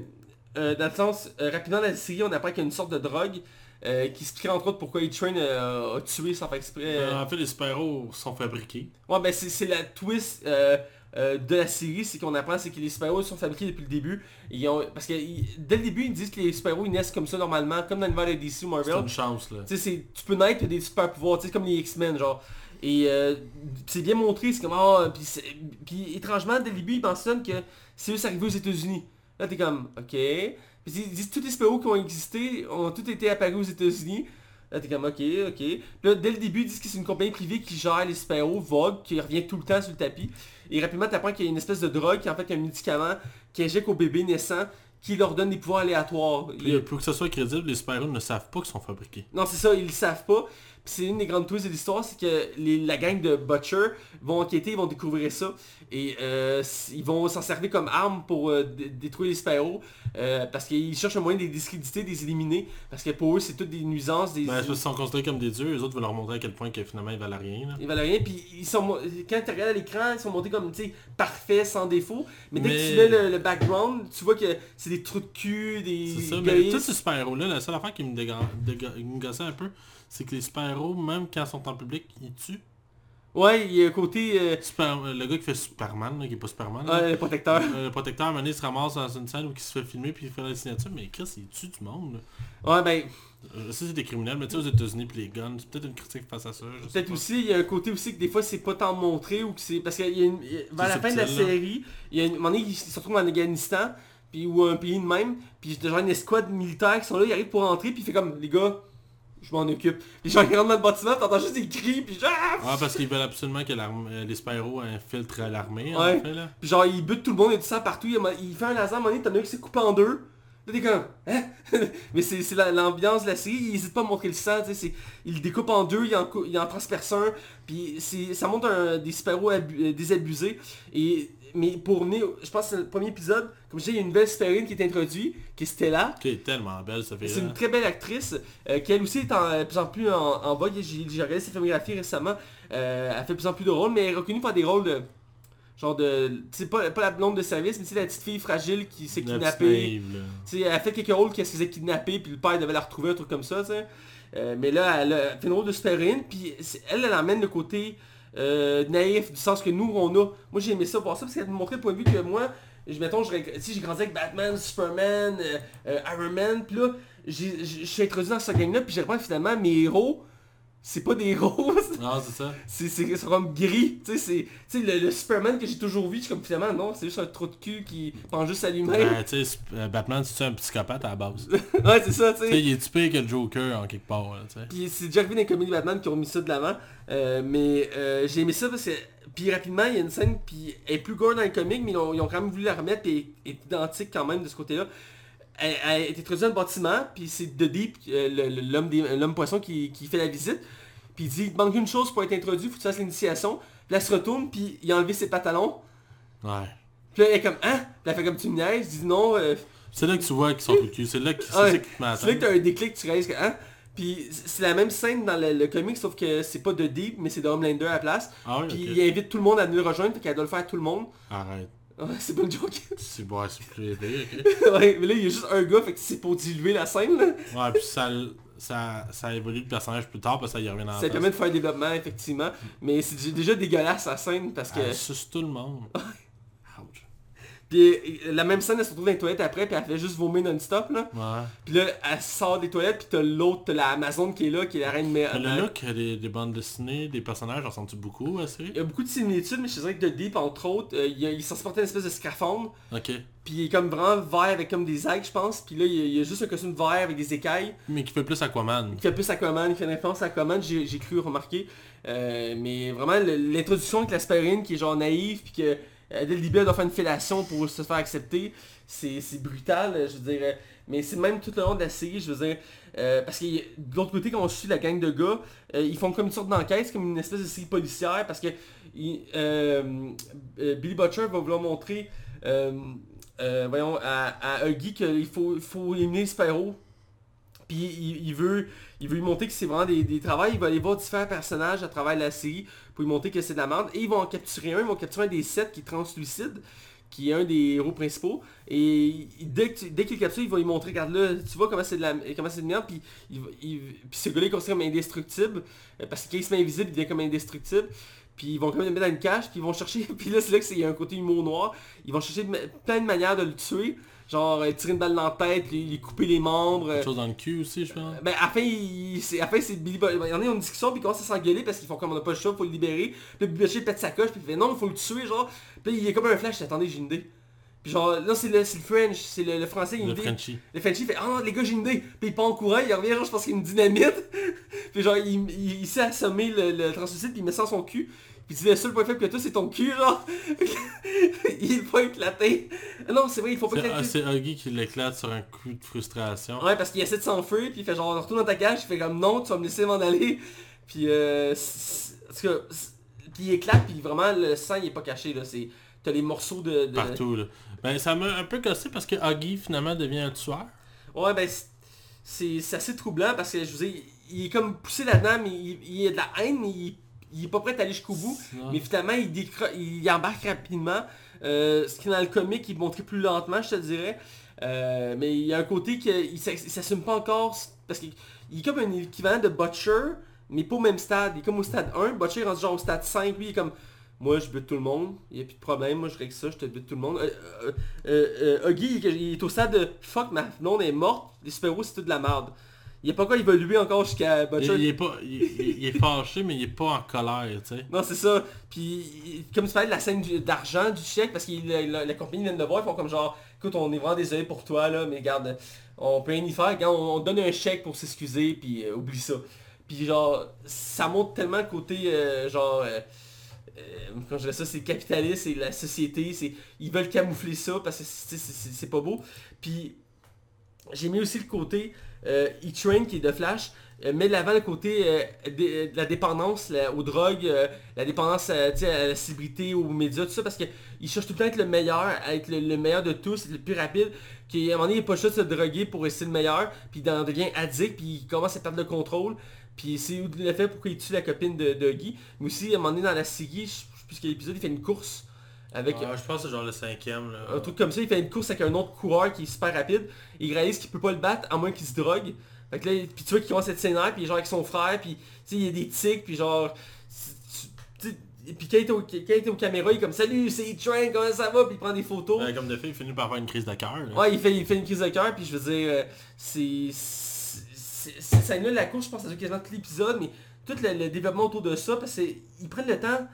euh, dans le sens, euh, rapidement dans la série, on apprend qu'il y a une sorte de drogue euh, qui expliquerait entre autres pourquoi A-Train euh, a tué sans faire exprès. En fait les super-héros sont fabriqués. Ouais, ben c'est c'est la twist de la série, c'est qu'on apprend, c'est que les super-héros sont fabriqués depuis le début. Ils ont, parce que ils- dès le début, ils disent que les super-héros ils naissent comme ça normalement, comme dans l'univers de DC ou C'est Marvel. une chance là. Tu sais, c'est- tu peux naître des super pouvoirs, tu sais, comme les X-Men, genre. Et euh, c'est bien montré, c'est comme, ah, puis, c'est- puis étrangement, dès le début, ils mentionnent que c'est juste arrivé aux États-Unis. Là, t'es comme, ok. Puis ils disent, tous les super-héros qui ont existé ont tous été apparus aux États-Unis. Là, t'es comme, ok, ok. Puis là, dès le début, ils disent que c'est une compagnie privée qui gère les super-héros, Vogue, qui revient tout le temps sur le tapis. Et rapidement, t'apprends qu'il y a une espèce de drogue qui est en fait un médicament qui injecte au bébé naissant qui leur donne des pouvoirs aléatoires. Puis, pour que ça soit crédible, les super-héros ne savent pas qu'ils sont fabriqués. Non, c'est ça, ils le savent pas. Puis c'est une des grandes twists de l'histoire, c'est que les- la gang de Butcher vont enquêter, ils vont découvrir ça. Et euh, ils vont s'en servir comme arme pour euh, dé- détruire les super-héros. euh, parce qu'ils cherchent un moyen de les discréditer, de les éliminer. Parce que pour eux, c'est toutes des nuisances, des... Ben, qu'ils sont considérés comme des dieux, les autres veulent leur montrer à quel point que finalement ils valent rien. Là. Ils valent rien, puis ils sont, quand tu regardes à l'écran, ils sont montés comme, parfaits, sans défaut. Mais dès que tu mets le, le background, tu vois que c'est des trous de cul, des... C'est ça, mais tous ces super-héros-là, la seule affaire qui me, déga- déga- me gossait un peu, c'est que les super-héros, même quand ils sont en public, ils tuent. Ouais, il y a un côté... euh, Super- euh, le gars qui fait Superman, là, qui est pas Superman, là, ouais, le protecteur. euh, le protecteur, à un moment donné, il se ramasse dans une scène où il se fait filmer puis il fait la signature, mais Chris, il tue du monde. là. Ouais, ben, Euh, ça, c'est des criminels, mais tu sais, aux États-Unis puis les guns, c'est peut-être une critique face à ça. je sais Peut-être pas. aussi, il y a un côté aussi que des fois c'est pas tant montré ou que c'est. Parce qu'il y a une. il y a- Vers la C'est fin de la subtil, là. série, il y a une un moment donné, ils se retrouvent en Afghanistan, puis ou un pays de même, puis genre une escouade militaire qui sont là, ils arrivent pour rentrer, puis il fait comme les gars, je m'en occupe. Puis genre ils rentrent dans le bâtiment, t'entends juste des cris, puis genre. Ah, parce qu'ils veulent absolument que euh, les super-héros infiltrent l'armée, Ouais. en fait, là. Puis genre il bute tout le monde et tout ça partout, il, fait un laser, à un moment donné, t'en as un qui s'est coupé en deux. Là t'es comme, hein? Mais c'est c'est la- l'ambiance de la série, il hésite pas à montrer le sang, tu sais, c'est- il le découpe en deux, il en, il en transperce un, puis c'est- ça montre un, des super-héros euh, désabusés. Et, mais pour venir, je pense que c'est le premier épisode, comme je disais, il y a une belle super-héroïne qui est introduite, qui est Stella. Qui est tellement belle, ça fait C'est une très belle actrice, euh, qui elle aussi est en, de plus en plus en, en vogue. J'ai j'ai regardé sa filmographie récemment. Euh, elle fait de plus en plus de rôles, mais elle est reconnue pour des rôles de... Genre de... C'est pas, pas la blonde de service, mais c'est la petite fille fragile qui s'est kidnappée. Tu sais, elle a fait quelques rôles qu'elle se faisait kidnapper, puis le père devait la retrouver, un truc comme ça, tu sais. Euh, mais là, elle a fait un rôle de super-héroïne, puis elle, elle amène le côté euh, naïf, du sens que nous, on a... Moi, j'ai aimé ça, voir ça, parce qu'elle me montrait le point de vue que moi, je, mettons, je, si j'ai grandi avec Batman, Superman, euh, Iron Man, puis là, je suis introduit dans ce gang-là, puis j'ai finalement, mes héros, c'est pas des héros, Non, c'est ça. c'est comme gris, tu sais, le, le Superman que j'ai toujours vu, je suis comme finalement, non, c'est juste un trou de cul qui pense juste à lui-même. Tu sais, euh, Batman, c'est un psychopathe à la base? ouais, c'est ça, tu sais, il est pire que le Joker en quelque part, là, tu sais. Puis c'est déjà arrivé dans les comédies Batman qui ont mis ça de l'avant. Euh, mais euh, j'ai aimé ça parce que... Puis rapidement, il y a une scène, puis elle est plus gore dans les comics, mais ils ont, ils ont quand même voulu la remettre, elle est identique quand même de ce côté-là. Elle, elle est introduite dans le bâtiment, puis c'est The Deep, euh, l'homme poisson qui, qui fait la visite. Puis il dit, il manque une chose pour être introduit, faut que tu fasses l'initiation. Puis là, elle se retourne, puis il a enlevé ses pantalons. Ouais. Puis là, elle est comme, hein? Puis elle fait comme tu me niaises, je dis non, euh, C'est là que tu vois qu'ils sont cul. C'est là que c'est Ouais. C'est là que t'as un déclic, tu réalises que, hein? Puis c'est la même scène dans le, le comic, sauf que c'est pas de Deep, mais c'est de Homelander à la place. Ah oui, Puis il invite tout le monde à venir le rejoindre, fait qu'elle doit le faire à tout le monde. Arrête. Ouais, c'est pas une joke. C'est bon, c'est plus épais, ok. ouais, mais là, il y a juste un gars, fait que c'est pour diluer la scène, là. Ouais, puis ça, ça, ça évolue le personnage plus tard parce que ça y revient dans la Ça face. permet de faire un développement, effectivement. Mais c'est dé- déjà dégueulasse, la scène, parce que... Elle suce tout le monde. Puis euh, la même scène, elle se retrouve dans les toilettes après, puis elle fait juste vomir non-stop, là. Ouais. Puis là, elle sort des toilettes, puis t'as l'autre, t'as la Amazon qui est là, qui est la reine... Mais le look des, des bandes dessinées, des personnages, ressemble-tu beaucoup à la série? Il y a beaucoup de similitudes, mais je dirais que The Deep, entre autres, euh, il, il s'en porter une espèce de scaphandre. Ok. Puis il est comme vraiment vert avec comme des algues, je pense. Puis là, il y a, il a juste un costume vert avec des écailles. Mais qui fait plus Aquaman. Il fait plus Aquaman, il fait une référence à Aquaman, j'ai cru remarquer. Euh, mais vraiment, l'introduction avec l'aspirine qui est genre naïve, puis que euh, dès le doit faire une fellation pour se faire accepter, c'est brutal, euh, je veux dire. euh, Mais c'est même tout le long de la série, je veux dire. euh, parce que de l'autre côté, quand on suit la gang de gars, euh, ils font comme une sorte d'enquête, comme une espèce de série policière, parce que il- euh, euh, Billy Butcher va vouloir montrer euh, euh, voyons, à, à Huggy qu'il faut, faut éliminer les. Puis il, veut, il veut lui montrer que c'est vraiment des, des travails. Il va aller voir différents personnages à travers la série pour lui montrer que c'est de la merde. Et ils vont en capturer un, ils vont capturer un des sept qui est translucide, qui est un des héros principaux. Et dès tu- dès qu'il le capture, il va lui montrer, regarde là, tu vois comment c'est de la comment c'est de merde. Puis, il, puis ce gars-là est comme indestructible. euh, Parce que quand se met invisible, il devient comme indestructible. Puis ils vont quand même le mettre dans une cage, puis ils vont chercher, puis là c'est là qu'il y a un côté humour noir, ils vont chercher plein de manières de le tuer, genre euh, tirer une balle dans la tête, lui, lui couper les membres, euh, Quelque chose dans le cul aussi, je pense. ben, à la fin, il, c'est, à la fin, c'est Billy Butcher. Il y en a une discussion, puis ils commencent à s'engueuler parce qu'ils font comme on n'a pas le choix, faut le libérer. Puis Billy Butcher pète sa coche, puis il fait non, il faut le tuer, genre. Puis il est comme un flash, attendez, j'ai une idée. Puis genre, là, c'est le, le French, c'est le, le français, il a Le idée. Frenchie. Le Frenchie fait, ah non, les gars, j'ai une idée. Puis il part en courant, il revient, genre, je pense qu'il y a une dynamite. puis genre, il, il, il sait assommer le, le translucide, puis il met ça dans son cul. Puis il dit, le seul point faible que toi, c'est ton cul, genre. il est pas éclaté. Ah Non, c'est vrai, il faut pas éclater. c'est Huggy qui l'éclate sur un coup de frustration. Ouais, parce qu'il essaie de s'enfuir, puis il fait genre, retourne dans ta cage, il fait comme non, tu vas me laisser m'en aller. Puis, euh, parce que, puis il éclate, puis vraiment, le sang, il est pas caché, là. C'est, t'as les morceaux de... de- Partout, là. Ben, ça m'a un peu cassé parce que Huggy, finalement, devient un tueur. Ouais, ben, c'est- assez troublant, parce que, je vous dis, il est comme poussé là-dedans, mais il, il a de la haine, mais il, il est pas prêt à aller jusqu'au bout. Mais finalement, il, décro- il embarque rapidement. Euh, ce qui dans le comic, il montrait plus lentement, je te dirais. Euh, mais il y a un côté qu'il s'ass- il s'assume pas encore parce qu'il il est comme un équivalent de Butcher, mais pas au même stade. Il est comme au stade 1, Butcher est rendu genre au stade 5, lui il est comme moi je bute tout le monde, il n'y a plus de problème, moi je règle ça, je te bute tout le monde. Euh, Huggy, il, est- il est au stade de fuck ma blonde est morte, les super-héros c'est tout de la merde. Il n'y a pas encore évolué encore jusqu'à Il, Butcher? il est pas, il, est fâché, mais il est pas en colère, tu sais. Non, c'est ça. Puis, comme tu parlais de la scène d'argent, du chèque, parce que la, la- compagnie vient de le voir, ils font comme genre, écoute, on est vraiment désolé pour toi, là, mais regarde, on peut rien y faire. Regarde, on, on donne un chèque pour s'excuser, puis euh, oublie ça. Puis genre, ça montre tellement le côté, euh, genre, euh, euh, quand je dis ça, c'est capitaliste, c'est la société, c'est ils veulent camoufler ça parce que c'est pas beau. Puis, j'ai mis aussi le côté euh, E-Train qui est de Flash, euh, met de l'avant le côté euh, de la dépendance aux drogues, la dépendance sais, à la célébrité, aux médias, tout ça, parce qu'il cherche tout le temps à être le meilleur, à être le, le meilleur de tous, le plus rapide, qu'à un moment donné, il n'est pas juste se droguer pour essayer le meilleur, puis il en devient addict, puis il commence à perdre le contrôle, puis c'est le fait pourquoi il tue la copine de, de Guy, mais aussi à un moment donné dans la série, je sais plus quel épisode, il fait une course avec je pense que c'est genre le cinquième, là. un truc comme ça, il fait une course avec un autre coureur qui est super rapide, il réalise qu'il peut pas le battre à moins qu'il se drogue. Fait que là, puis tu vois qu'il commence à être sénère, puis genre avec son frère, puis tu sais, il y a des tics, puis genre... et puis quand il, est au, est aux caméras, il est comme salut, c'est Train, comment ça va? Puis il prend des photos. Comme de fait, il finit par avoir une crise de cœur. Ouais, il fait, il fait une crise de cœur, puis je veux dire, euh, c'est... Ça annule la course, je pense, ça dure quasiment tout l'épisode, mais tout le, le développement autour de ça, parce qu'ils prennent le temps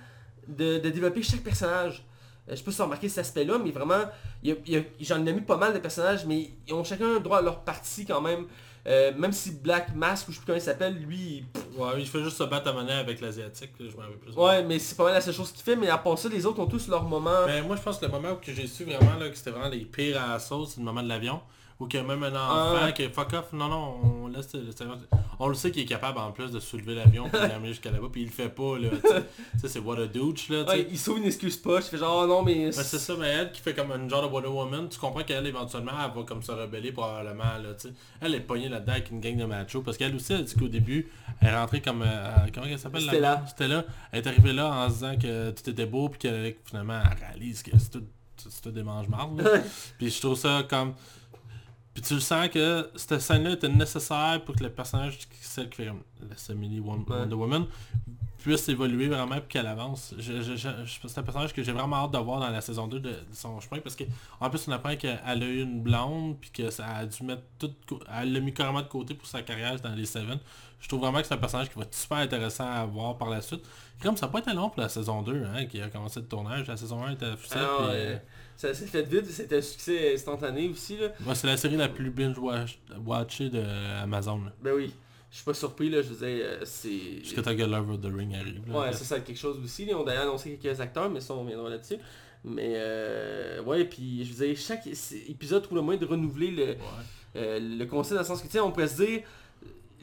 de, de développer chaque personnage. Euh, je sais pas remarqué cet aspect-là, mais vraiment, il il j'en ai mis pas mal de personnages, mais ils ont chacun droit à leur partie quand même. Euh, même si Black Mask, ou je sais plus comment il s'appelle, lui, pff, Ouais, il fait juste se battre à monnaie avec l'asiatique, là, je m'en rappelle plus. ouais, mais c'est pas mal la seule chose qu'il fait, mais à part ça, les autres ont tous leur moment. Mais moi je pense que le moment où j'ai su vraiment là, que c'était vraiment les pires à la sauce, c'est le moment de l'avion. Ou qu'il y a même un enfant Ah. qui fuck off, non non, on laisse le- On le sait qu'il est capable en plus de soulever l'avion pour l'amener jusqu'à là-bas, puis il le fait pas là. tu sais. C'est what a douche là. Ouais, il sauve une excuse pas, je fais genre, oh non, mais... C'est ça, mais elle qui fait comme une genre de Wonder Woman, tu comprends qu'elle éventuellement elle va comme se rebeller probablement là, tu sais. Elle est pognée là-dedans avec une gang de machos parce qu'elle aussi elle dit qu'au début elle est rentrée comme euh, comment elle s'appelle la Stella. blonde? Stella. Elle est arrivée là en se disant que tout était beau puis qu'elle finalement elle réalise que c'est tout, c'est c'est tout des mange Puis je trouve ça comme puis tu le sens que cette scène-là était nécessaire pour que le personnage, celle qui fait comme la Semini Wonder. Woman, puisse évoluer vraiment puis qu'elle avance. Je, je, je- je- c'est un personnage que j'ai vraiment hâte de voir dans la saison 2 de, de son chemin parce que en plus on apprend qu'elle a eu une blonde puis que ça a dû mettre tout elle l'a mis carrément de côté pour sa carrière dans les Seven. Je trouve vraiment que c'est un personnage qui va être super intéressant à voir par la suite. Comme ça n'a pas été long pour la saison 2 hein, qui a commencé le tournage. La saison 1 était officielle. Ça s'est fait vite, c'était un succès instantané aussi là. ouais, c'est la série la plus binge-watchée de Amazon. là. Ben oui, je suis pas surpris là, je veux dire, euh, c'est... Jusqu'à temps que Love of the Ring arrive. là. Ouais, ça, ça quelque chose aussi. Ils ont d'ailleurs annoncé quelques acteurs, mais ça, on reviendra là-dessus. Mais, euh, ouais, puis je veux dire, chaque épisode trouve le moyen de renouveler le, Ouais. euh, le concept dans le sens que, tu sais, on pourrait se dire,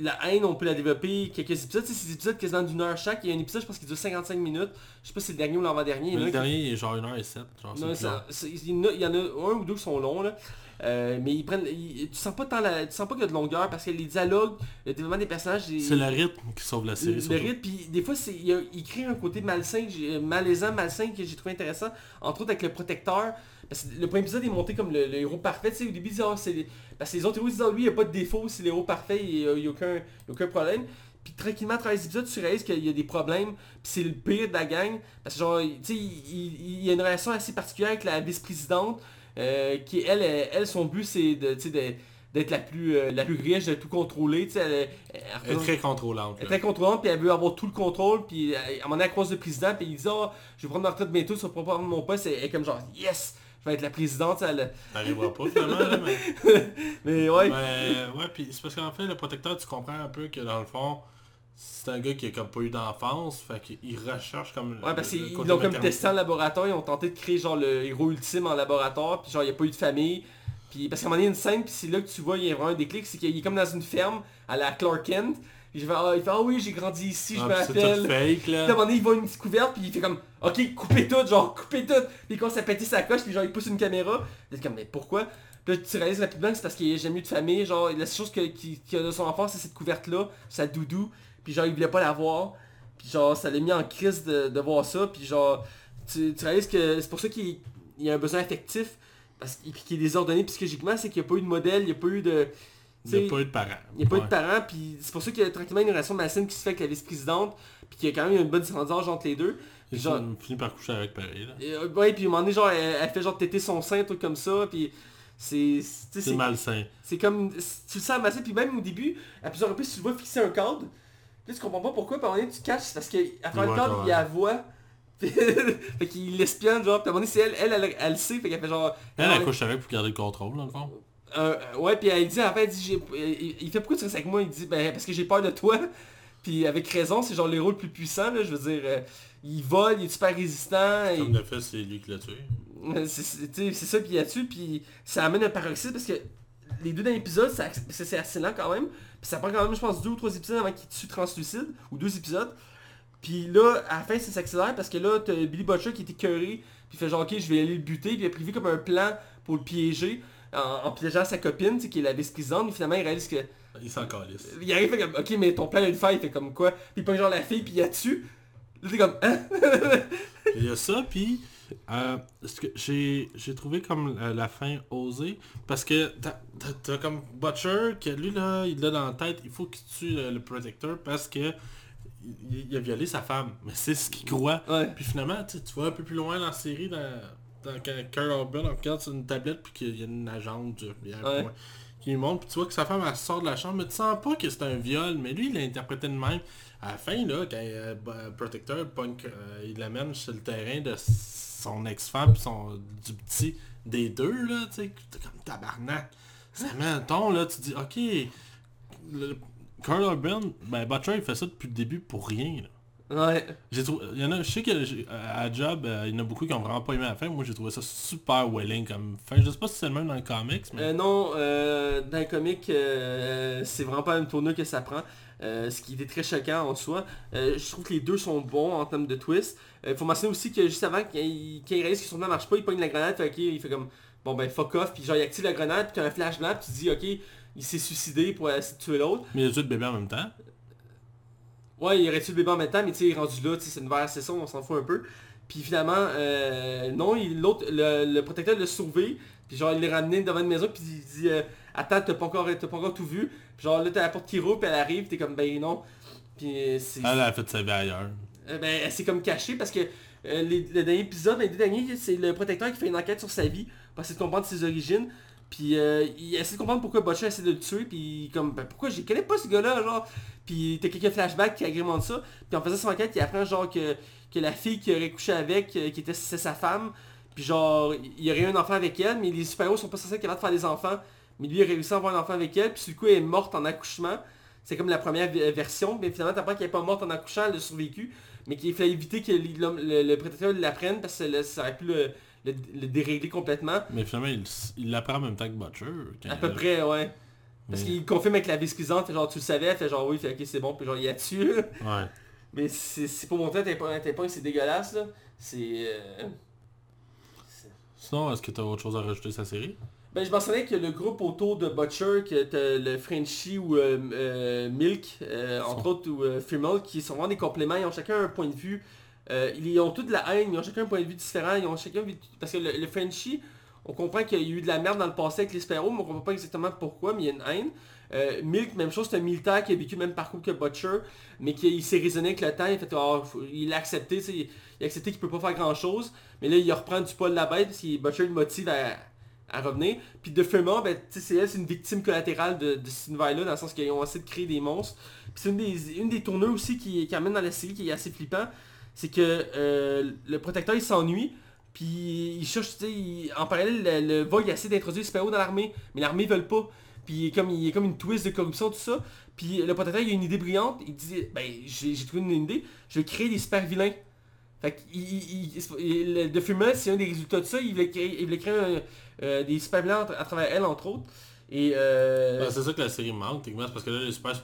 la haine, on peut la développer quelques épisodes. Tu sais, ces épisodes quasiment d'une heure chaque. Il y a un épisode, je pense, qui dure 55 minutes. Je sais pas si c'est le dernier ou l'avant-dernier. Le qui- dernier est genre 1h07. Genre, c'est non, plus ça- long. c'est- il y en a- un ou deux qui sont longs là. Euh, mais ils prennent. ils- tu sens pas tant la, tu sens pas qu'il y a de longueur parce que les dialogues, le développement des personnages. C'est le rythme qui sauve la série. le surtout. rythme, puis des fois, c'est, il, il crée un côté malsain, malaisant, malsain que j'ai trouvé intéressant, entre autres avec le protecteur. Parce que le premier épisode est monté comme le, le héros parfait, tu sais, au début, ils disent, Ah, c'est... parce que les autres héros ils disent, Ah, lui, il n'y a pas de défaut, c'est l'héros parfait, il n'y a, a aucun, problème. Puis tranquillement, à travers les épisodes, tu réalises qu'il y a des problèmes, puis c'est le pire de la gang. Parce que genre, tu sais, il, y a une relation assez particulière avec la vice-présidente, euh, qui, elle, elle, son but, c'est de, tu sais, de- d'être la plus, euh, la plus riche, de tout contrôler, elle, elle Elle est très contrôlante. elle est très contrôlante, puis elle veut avoir tout le contrôle, puis euh, à un moment donné, elle croise le président, puis il dit « Ah, je vais prendre ma retraite bientôt, ça va pas prendre mon poste. » Elle est comme genre « Yes, je vais être la présidente. » elle- Ça arrivera pas finalement. là, mais... Mais ouais, Mais, ouais, puis c'est parce qu'en fait, le protecteur, tu comprends un peu que dans le fond, c'est un gars qui a comme pas eu d'enfance, fait qu'il recherche comme... ouais parce le- le qu'ils l'ont comme testé en laboratoire, ils ont tenté de créer genre le héros ultime en laboratoire, puis genre il n'y a pas eu de famille. Puis parce qu'à un moment donné, il y a une scène, puis c'est là que tu vois, il y a vraiment un déclic, c'est qu'il est comme dans une ferme, à la Clark Kent. Je fais, ah, il fait « Ah oui, j'ai grandi ici, je Ah, me puis c'est rappelle. tout » fake Puis à un là. moment donné, il voit une petite couverte, puis il fait comme, ok, coupez tout, genre, coupez tout. Puis il commence à péter sa coche, puis genre, il pousse une caméra. Puis comme, mais pourquoi? Puis là, tu réalises rapidement que c'est parce qu'il a jamais eu de famille, genre, la seule chose qu'il qu'il a de son enfance, c'est cette couverte-là, sa doudou. Puis genre, il voulait pas la voir. Puis genre, ça l'a mis en crise de, de voir ça. Puis genre, tu, tu réalises que c'est pour ça qu'il il y a un besoin affectif. Parce qu'il est désordonné psychologiquement, c'est qu'il n'y a pas eu de modèle, il n'y a pas eu de... Il n'y a pas eu de parents. il n'y a pas eu de parents, puis c'est pour ça qu'il y a tranquillement une relation malsaine qui se fait avec la vice-présidente, puis qu'il y a quand même une bonne différence d'âge entre les deux. Il genre- finit par coucher avec pareil là. Et, euh, ouais, puis à un moment donné, genre, elle, elle fait genre téter son sein, un truc comme ça, puis c'est... C'est malsain. c'est comme... Tu le sens malsain, puis même au début, à plusieurs reprises, tu le vois fixer un cadre, puis tu comprends pas pourquoi, puis à un moment donné, tu caches, c'est parce qu'à travers le cadre, il y a la voix. Puis- fait qu'il l'espionne, genre, puis à un moment donné, c'est elle, elle, elle, elle le sait, fait qu'elle fait genre... Elle, Ah, elle couche avec pour garder le contrôle dans le fond. Euh, ouais, puis elle dit, en fait, elle dit, il, il fait pourquoi tu restes avec moi? Il dit, ben parce que j'ai peur de toi. Puis avec raison, c'est genre l'héros le plus puissant, là, je veux dire, euh, il vole, il est super résistant, Comme de fait, c'est lui qui l'a tué. c'est ça, puis il y a dessus, puis ça amène un paroxysme parce que les deux derniers épisodes, c'est assez lent quand même, puis ça prend quand même, je pense, deux ou trois épisodes avant qu'il tue Translucide, ou deux épisodes. Puis là, à la fin, ça s'accélère parce que là, t'as Billy Butcher qui était curé, puis il fait genre, ok, je vais aller le buter, puis il a prévu comme un plan pour le piéger, en, en piégeant sa copine, qui est la vice-présidente, mais finalement, il réalise que... Il s'en calisse. Il arrive, fait comme, ok, mais ton plan, a une faille, il fait comme quoi? Puis il genre la fille, puis il a dessus. Là, t'es comme, hein? Il y a ça, puis euh, ce que j'ai j'ai trouvé comme la fin osée, parce que t'as comme Butcher, que lui là, il l'a dans la tête, il faut qu'il tue le, le Protector, parce que il, il a violé sa femme. Mais c'est ce qu'il croit. Ouais. Puis finalement, tu vas un peu plus loin dans la série, dans, Kurt Urban regarde sur une tablette, puis qu'il y a une agente du Ouais. qui lui montre, puis tu vois que sa femme, elle sort de la chambre, mais tu sens pas que c'est un viol, mais lui, il l'a interprété de même. À la fin, là, quand euh, bah, Protector, Punk, euh, il l'amène sur le terrain de son ex-femme, puis son, du petit, des deux, là, tu sais, comme tabarnak. Ça met un ton, là, tu dis, ok, le, Carl Urban, ben Butcher, il fait ça depuis le début pour rien, là. Ouais. J'ai trouvé, il y en a, je sais que à Job, euh, il y en a beaucoup qui ont vraiment pas aimé la fin. Moi, j'ai trouvé ça super welling comme fin. Je sais pas si c'est le même dans le comics, mais... Euh, non, euh, dans les comics, euh, c'est vraiment pas la même tournure que ça prend. Euh, ce qui était très choquant en soi. Euh, je trouve que les deux sont bons en termes de twist. Il faut mentionner aussi que juste avant, quand il, quand il réalise que son plan marche pas, il pogne la grenade, fait, ok, il fait comme bon ben fuck off, puis genre il active la grenade, puis t'as un flash blanc, puis tu dis ok, il s'est suicidé pour essayer de tuer l'autre. mais il y a tué le bébé en même temps. Ouais, il aurait tué le bébé en même temps, mais tu sais, il est rendu là, tu sais, c'est une verre c'est on s'en fout un peu. Puis finalement, euh, non, l'autre, le, le protecteur l'a sauvé, puis genre il l'a ramené devant une maison, puis il dit euh, Attends, t'as pas, encore, t'as pas encore tout vu. Puis genre là, t'as la porte qui roule, puis elle arrive, t'es comme Ben non. Puis euh, c'est... Elle a fait sa vie ailleurs. Euh, ben, elle s'est comme cachée parce que les- le dernier épisode, les deux derniers, c'est le protecteur qui fait une enquête sur sa vie pour essayer de comprendre ses origines. Puis euh, il essaie de comprendre pourquoi Butcher essaie de le tuer. Puis comme, ben, pourquoi je connais pas ce gars-là, genre? Puis t'as quelques flashbacks qui agrémentent ça. Puis en faisant son enquête, il apprend genre que, que la fille qui aurait couché avec, euh, qui était sa femme. Puis genre, il y aurait eu un enfant avec elle, mais les super-héros sont pas censés être capables de faire des enfants. Mais lui, il a réussi à avoir un enfant avec elle. Puis le coup, elle est morte en accouchement. C'est comme la première version, mais finalement t'apprends qu'elle est pas morte en accouchant, elle a survécu, mais qu'il fallait éviter que l'homme- le, le protecteur l'apprenne parce que ça aurait pu le, le- le dérégler complètement. Mais finalement, il il l'apprend en même temps que Butcher. À peu a- près, ouais. Parce qu'il confirme avec la vis cuisante, fait genre tu le savais, fait genre oui, fait ok c'est bon, puis genre il a tué. Ouais. mais c'est pour montrer à tel point, que c'est dégueulasse là. C'est... euh, c'est- Sinon, est-ce que t'as autre chose à rajouter la série? Ben, je mentionnais que le groupe autour de Butcher, que t'as le Frenchie ou euh, euh, Milk, euh, entre autres, ou Female, qui sont vraiment des compléments, ils ont chacun un point de vue. Euh, ils ont toute la haine, ils ont chacun un point de vue différent, ils ont chacun... Parce que le, le Frenchie, on comprend qu'il y a eu de la merde dans le passé avec les Sparrows, mais on comprend pas exactement pourquoi, mais il y a une haine. Euh, Milk, même chose, c'est un militaire qui a vécu le même parcours que Butcher, mais qui s'est raisonné avec le temps, il, a a accepté, il, il a accepté qu'il peut pas faire grand chose, mais là il reprend du poil de la bête parce que Butcher le motive à, revenir. Puis de Fremont, ben, c'est c'est une victime collatérale de, de cet univers-là, dans le sens qu'ils ont essayé de créer des monstres. Puis c'est une des, une tourneurs aussi qui, qui amène dans la série, qui est assez flippant, c'est que euh, le protecteur il s'ennuie, puis il cherche, tu sais, en parallèle, le, le Vogue essaie d'introduire Sparrow dans l'armée, mais l'armée veut pas. Puis comme, il est comme une twist de corruption, tout ça. Puis le protecteur, il a une idée brillante, il dit, ben j'ai trouvé une idée, je vais créer des super vilains. Fait qu'il il, le- de Fumer, c'est un des résultats de ça, il voulait créer, il créer un- euh, des super vilains à travers elle, entre autres. Et euh, Ben, C'est ça que la série manque, c'est parce que là, les super-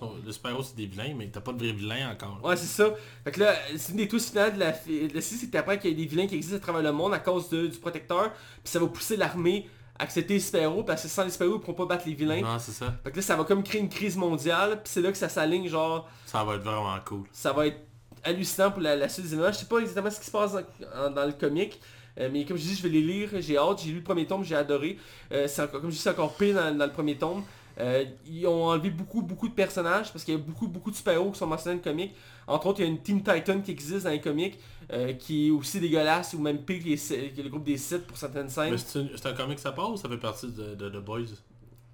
c'est des vilains, mais t'as pas de vrais vilains encore. Ouais, c'est ça. Fait que là, c'est une des twists finales de la, la série, c'est que t'apprends qu'il y a des vilains qui existent à travers le monde à cause de- du protecteur, puis ça va pousser l'armée à accepter les super-héros, parce que sans les super-héros, ils pourront pas battre les vilains. Non, c'est ça. Fait que là, ça va comme créer une crise mondiale, puis c'est là que ça s'aligne, genre, Ça va être vraiment cool. ça va être hallucinant pour la, la suite des événements. Je sais pas exactement ce qui se passe dans, dans le comic, euh, mais comme je dis, je vais les lire, j'ai hâte, j'ai lu le premier tome, j'ai adoré. Euh, encore, comme je dis, c'est encore pire dans, dans le premier tome. Euh, ils ont enlevé beaucoup beaucoup de personnages parce qu'il y a beaucoup beaucoup de super-héros qui sont mentionnés dans le comic. Entre autres, il y a une Team Titan qui existe dans les comics euh, qui est aussi dégueulasse ou même pire que, les que le groupe des Sith pour certaines scènes. Mais c'est un comic ça passe ou ça fait partie de, de, de Boys?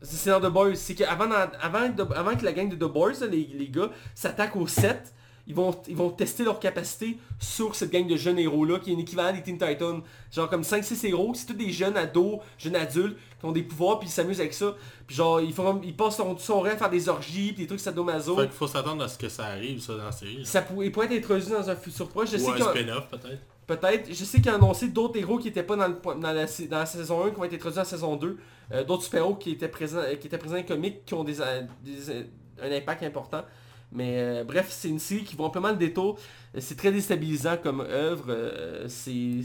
C'est dans The Boys. C'est qu'avant avant, que la gang de The Boys, les, les gars, s'attaquent aux 7, ils vont, ils vont tester leur capacité sur cette gang de jeunes héros-là, qui est un équivalent des Teen Titans. Genre comme 5-6 héros, c'est tous des jeunes ados, jeunes adultes, qui ont des pouvoirs, puis ils s'amusent avec ça. Puis genre, ils, font, ils passent son, son rêve à faire des orgies, puis des trucs sadomaso. Fait qu'il faut s'attendre à ce que ça arrive, ça, dans la série. Ça pourrait, être introduit dans un futur proche. Je Ou sais un spin-off, peut-être. Peut-être. Je sais qu'ils ont annoncé d'autres héros qui n'étaient pas dans, le, dans, la, dans la saison 1 qui vont être introduits en saison 2. Euh, d'autres super-héros qui étaient présents qui étaient présents dans les comics qui ont des, euh, des, euh, un impact important. Mais euh, bref, c'est une série qui va amplement le détour. Euh, C'est très déstabilisant comme œuvre. euh, c'est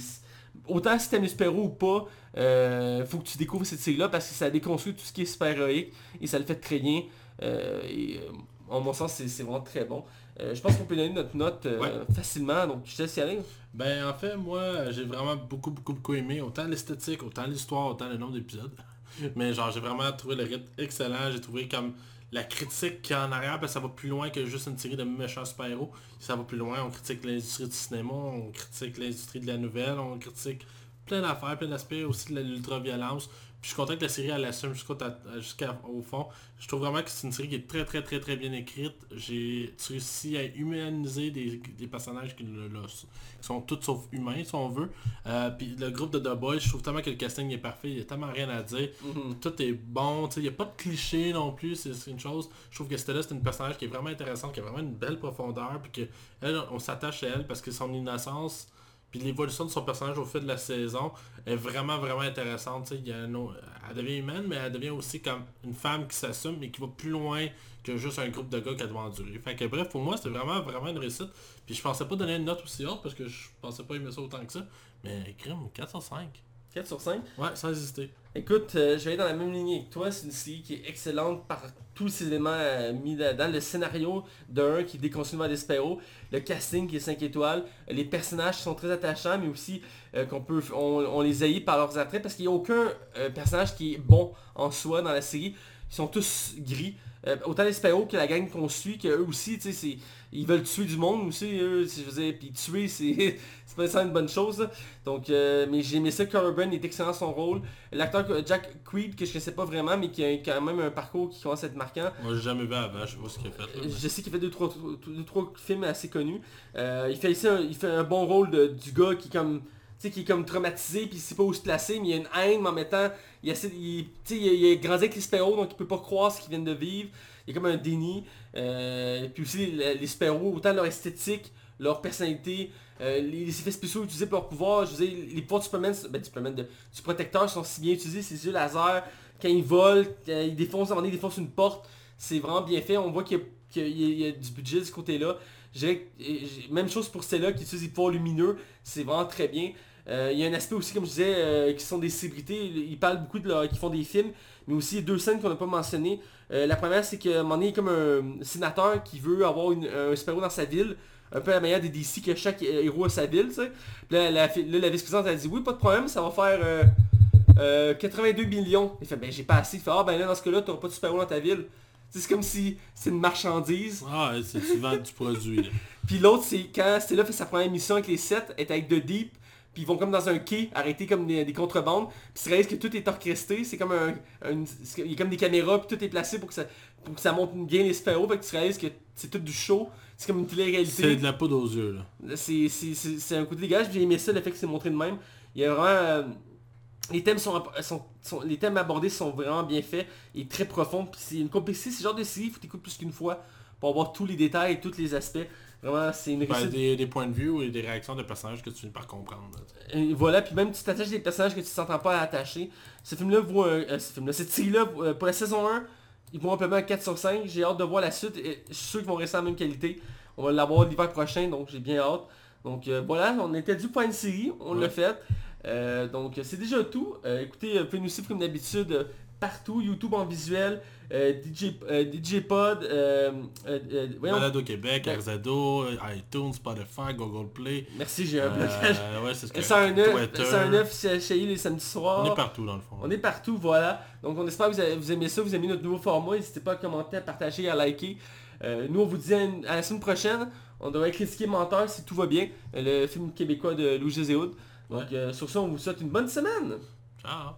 Autant si t'aimes les super-héros ou pas, euh, faut que tu découvres cette série-là parce que ça déconstruit tout ce qui est super-héroïque et ça le fait très bien. Euh, et euh, en mon sens, c'est vraiment très bon. Je pense qu'on peut donner notre note Ouais. facilement, donc je te laisse y aller. Ben en fait moi j'ai vraiment beaucoup beaucoup beaucoup aimé autant l'esthétique, autant l'histoire, autant le nombre d'épisodes. Mais genre j'ai vraiment trouvé le rythme excellent, j'ai trouvé comme la critique qui est en arrière, ça va plus loin que juste une série de méchants super-héros. Ça va plus loin, on critique l'industrie du cinéma, on critique l'industrie de la nouvelle, on critique plein d'affaires, plein d'aspects aussi de l'ultra-violence. Puis je suis content que la série elle assume jusqu'au jusqu'au fond. Je trouve vraiment que c'est une série qui est très très très très bien écrite. J'ai réussi à humaniser des, des personnages qui, qui, sont tous sauf humains si on veut. Euh, puis le groupe de The Boys, je trouve tellement que le casting est parfait, il y a tellement rien à dire. Mhm. Tout est bon, il n'y a pas de clichés non plus, c'est une chose. Je trouve que Stella c'est une personnage qui est vraiment intéressante, qui a vraiment une belle profondeur, puis que elle, on s'attache à elle parce que son innocence puis l'évolution de son personnage au fil de la saison est vraiment, vraiment intéressante. Il y a un autre- Elle devient humaine, mais elle devient aussi comme une femme qui s'assume, mais qui va plus loin que juste un groupe de gars qu'elle doit endurer. Fait que bref, pour moi, c'était vraiment, vraiment une réussite. Puis je pensais pas donner une note aussi haute parce que je pensais pas aimer ça autant que ça. Mais crime, 4 sur 5. 4 sur 5. Ouais, sans hésiter. Écoute, euh, je vais aller dans la même lignée que toi. C'est une série qui est excellente par tous ces éléments euh, mis là-dedans. Le scénario d'un qui déconstruit vers Despero. Le casting qui est 5 étoiles. Les personnages qui sont très attachants, mais aussi euh, qu'on peut, on, on les haït par leurs attraits parce qu'il n'y a aucun euh, personnage qui est bon en soi dans la série. Ils sont tous gris. Euh, autant Despero que la gang qu'on suit, qu'eux aussi, tu sais, ils veulent tuer du monde aussi, eux, je veux puis tuer, c'est pas nécessairement une bonne chose. là. Donc, euh, mais j'ai aimé ça, Corbin est excellent son rôle. L'acteur Jack Creed, que je ne sais pas vraiment, mais qui a quand même un parcours qui commence à être marquant. Moi, j'ai jamais vu avant, je sais pas ce qu'il a fait. là, mais- Je sais qu'il fait deux trois, deux, trois films assez connus. Euh, il, fait ici un, il fait un bon rôle de- du gars qui comme sais, qui est comme traumatisé puis il sait pas où se placer mais il y a une haine mais en même temps il, essaie- il, il, il a grandi avec les Sparrows donc il peut pas croire ce qu'ils viennent de vivre il y a comme un déni Euh, puis aussi les, les autant leur esthétique leur personnalité euh, les, les effets spéciaux utilisés pour leur pouvoir je veux dire les pouvoirs du Superman ben, du, Superman du protecteur sont si bien utilisés ses yeux laser quand il vole quand il défonce à un moment donné, il défonce une porte c'est vraiment bien fait. On voit qu'il y, y a- du budget de ce côté-là. Même chose pour Stella qui utilise des pouvoirs lumineux. C'est vraiment très bien. Euh, il y a un aspect aussi, comme je disais, euh, qui sont des célébrités. Ils parlent beaucoup de leur, qui font des films. Mais aussi, il y a deux scènes qu'on n'a pas mentionnées. Euh, la première, c'est qu'à un moment donné, il y a comme un sénateur qui veut avoir une- un super-héros dans sa ville. Un peu à la manière des DC que chaque héros a sa ville, tu sais. Puis là, la, la vice-présidente a dit oui, pas de problème, ça va faire euh, euh, 82 millions. Il fait ben j'ai pas assez. Il fait ah ben là dans ce cas-là, t'auras pas de super-héros dans ta ville. C'est comme si c'est une marchandise. Ah, ouais, c'est tu vends du produit. Puis l'autre, c'est quand Stella fait sa première mission avec les sept, elle est avec The Deep, puis ils vont comme dans un quai, arrêter comme des, des contrebandes, puis tu réalises que tout est orchestré, c'est comme un, un- c'est- il y a comme des caméras, puis tout est placé pour que ça, pour que ça montre bien les sphéros, fait que tu réalises que c'est tout du show, c'est comme une C'est télé-réalité. de la poudre aux yeux. Là. C'est c'est- c'est- c'est un côté dégage, j'ai aimé ça, le fait que c'est montré de même. Il y a vraiment... euh, les thèmes sont, sont- sont- les thèmes abordés sont vraiment bien faits et très profonds. Puis c'est une complexité, c'est genre de série, il faut t'écouter plus qu'une fois pour avoir tous les détails et tous les aspects. Vraiment, c'est une Ben, réussite. des, des points de vue et des réactions de personnages que tu finis par comprendre. là. Et voilà, puis même tu t'attaches des personnages que tu ne t'entends pas attacher. Ce film-là vaut un... euh, ce film-là, cette série-là, euh, pour la saison 1, ils vont un 4 sur 5. J'ai hâte de voir la suite. Et je suis sûr qu'ils vont rester en même qualité. On va l'avoir l'hiver prochain, donc j'ai bien hâte. Donc euh, voilà, on était dû pour une série, on l'a fait. Euh, donc c'est déjà tout. Euh, écoutez, vous pouvez nous suivre comme d'habitude partout, YouTube en visuel, euh, DJ, euh, DJ Pod, euh. Balado Québec, Ben- RZO, iTunes, Spotify, Google Play. Merci, j'ai un blocage. Ouais, c'est ce que 109, Twitter. 109 chez chez les samedis soirs. On est partout dans le fond. On est partout, voilà. Donc on espère que vous, avez- vous aimez ça, vous aimez notre nouveau format. N'hésitez pas à commenter, à partager, à liker. Nous on vous dit à, une- à la semaine prochaine. On devrait critiquer Menteur si tout va bien. Le film québécois de Louis Jézéhoud. Donc Ouais. sur ça, on vous souhaite une bonne semaine. Ciao.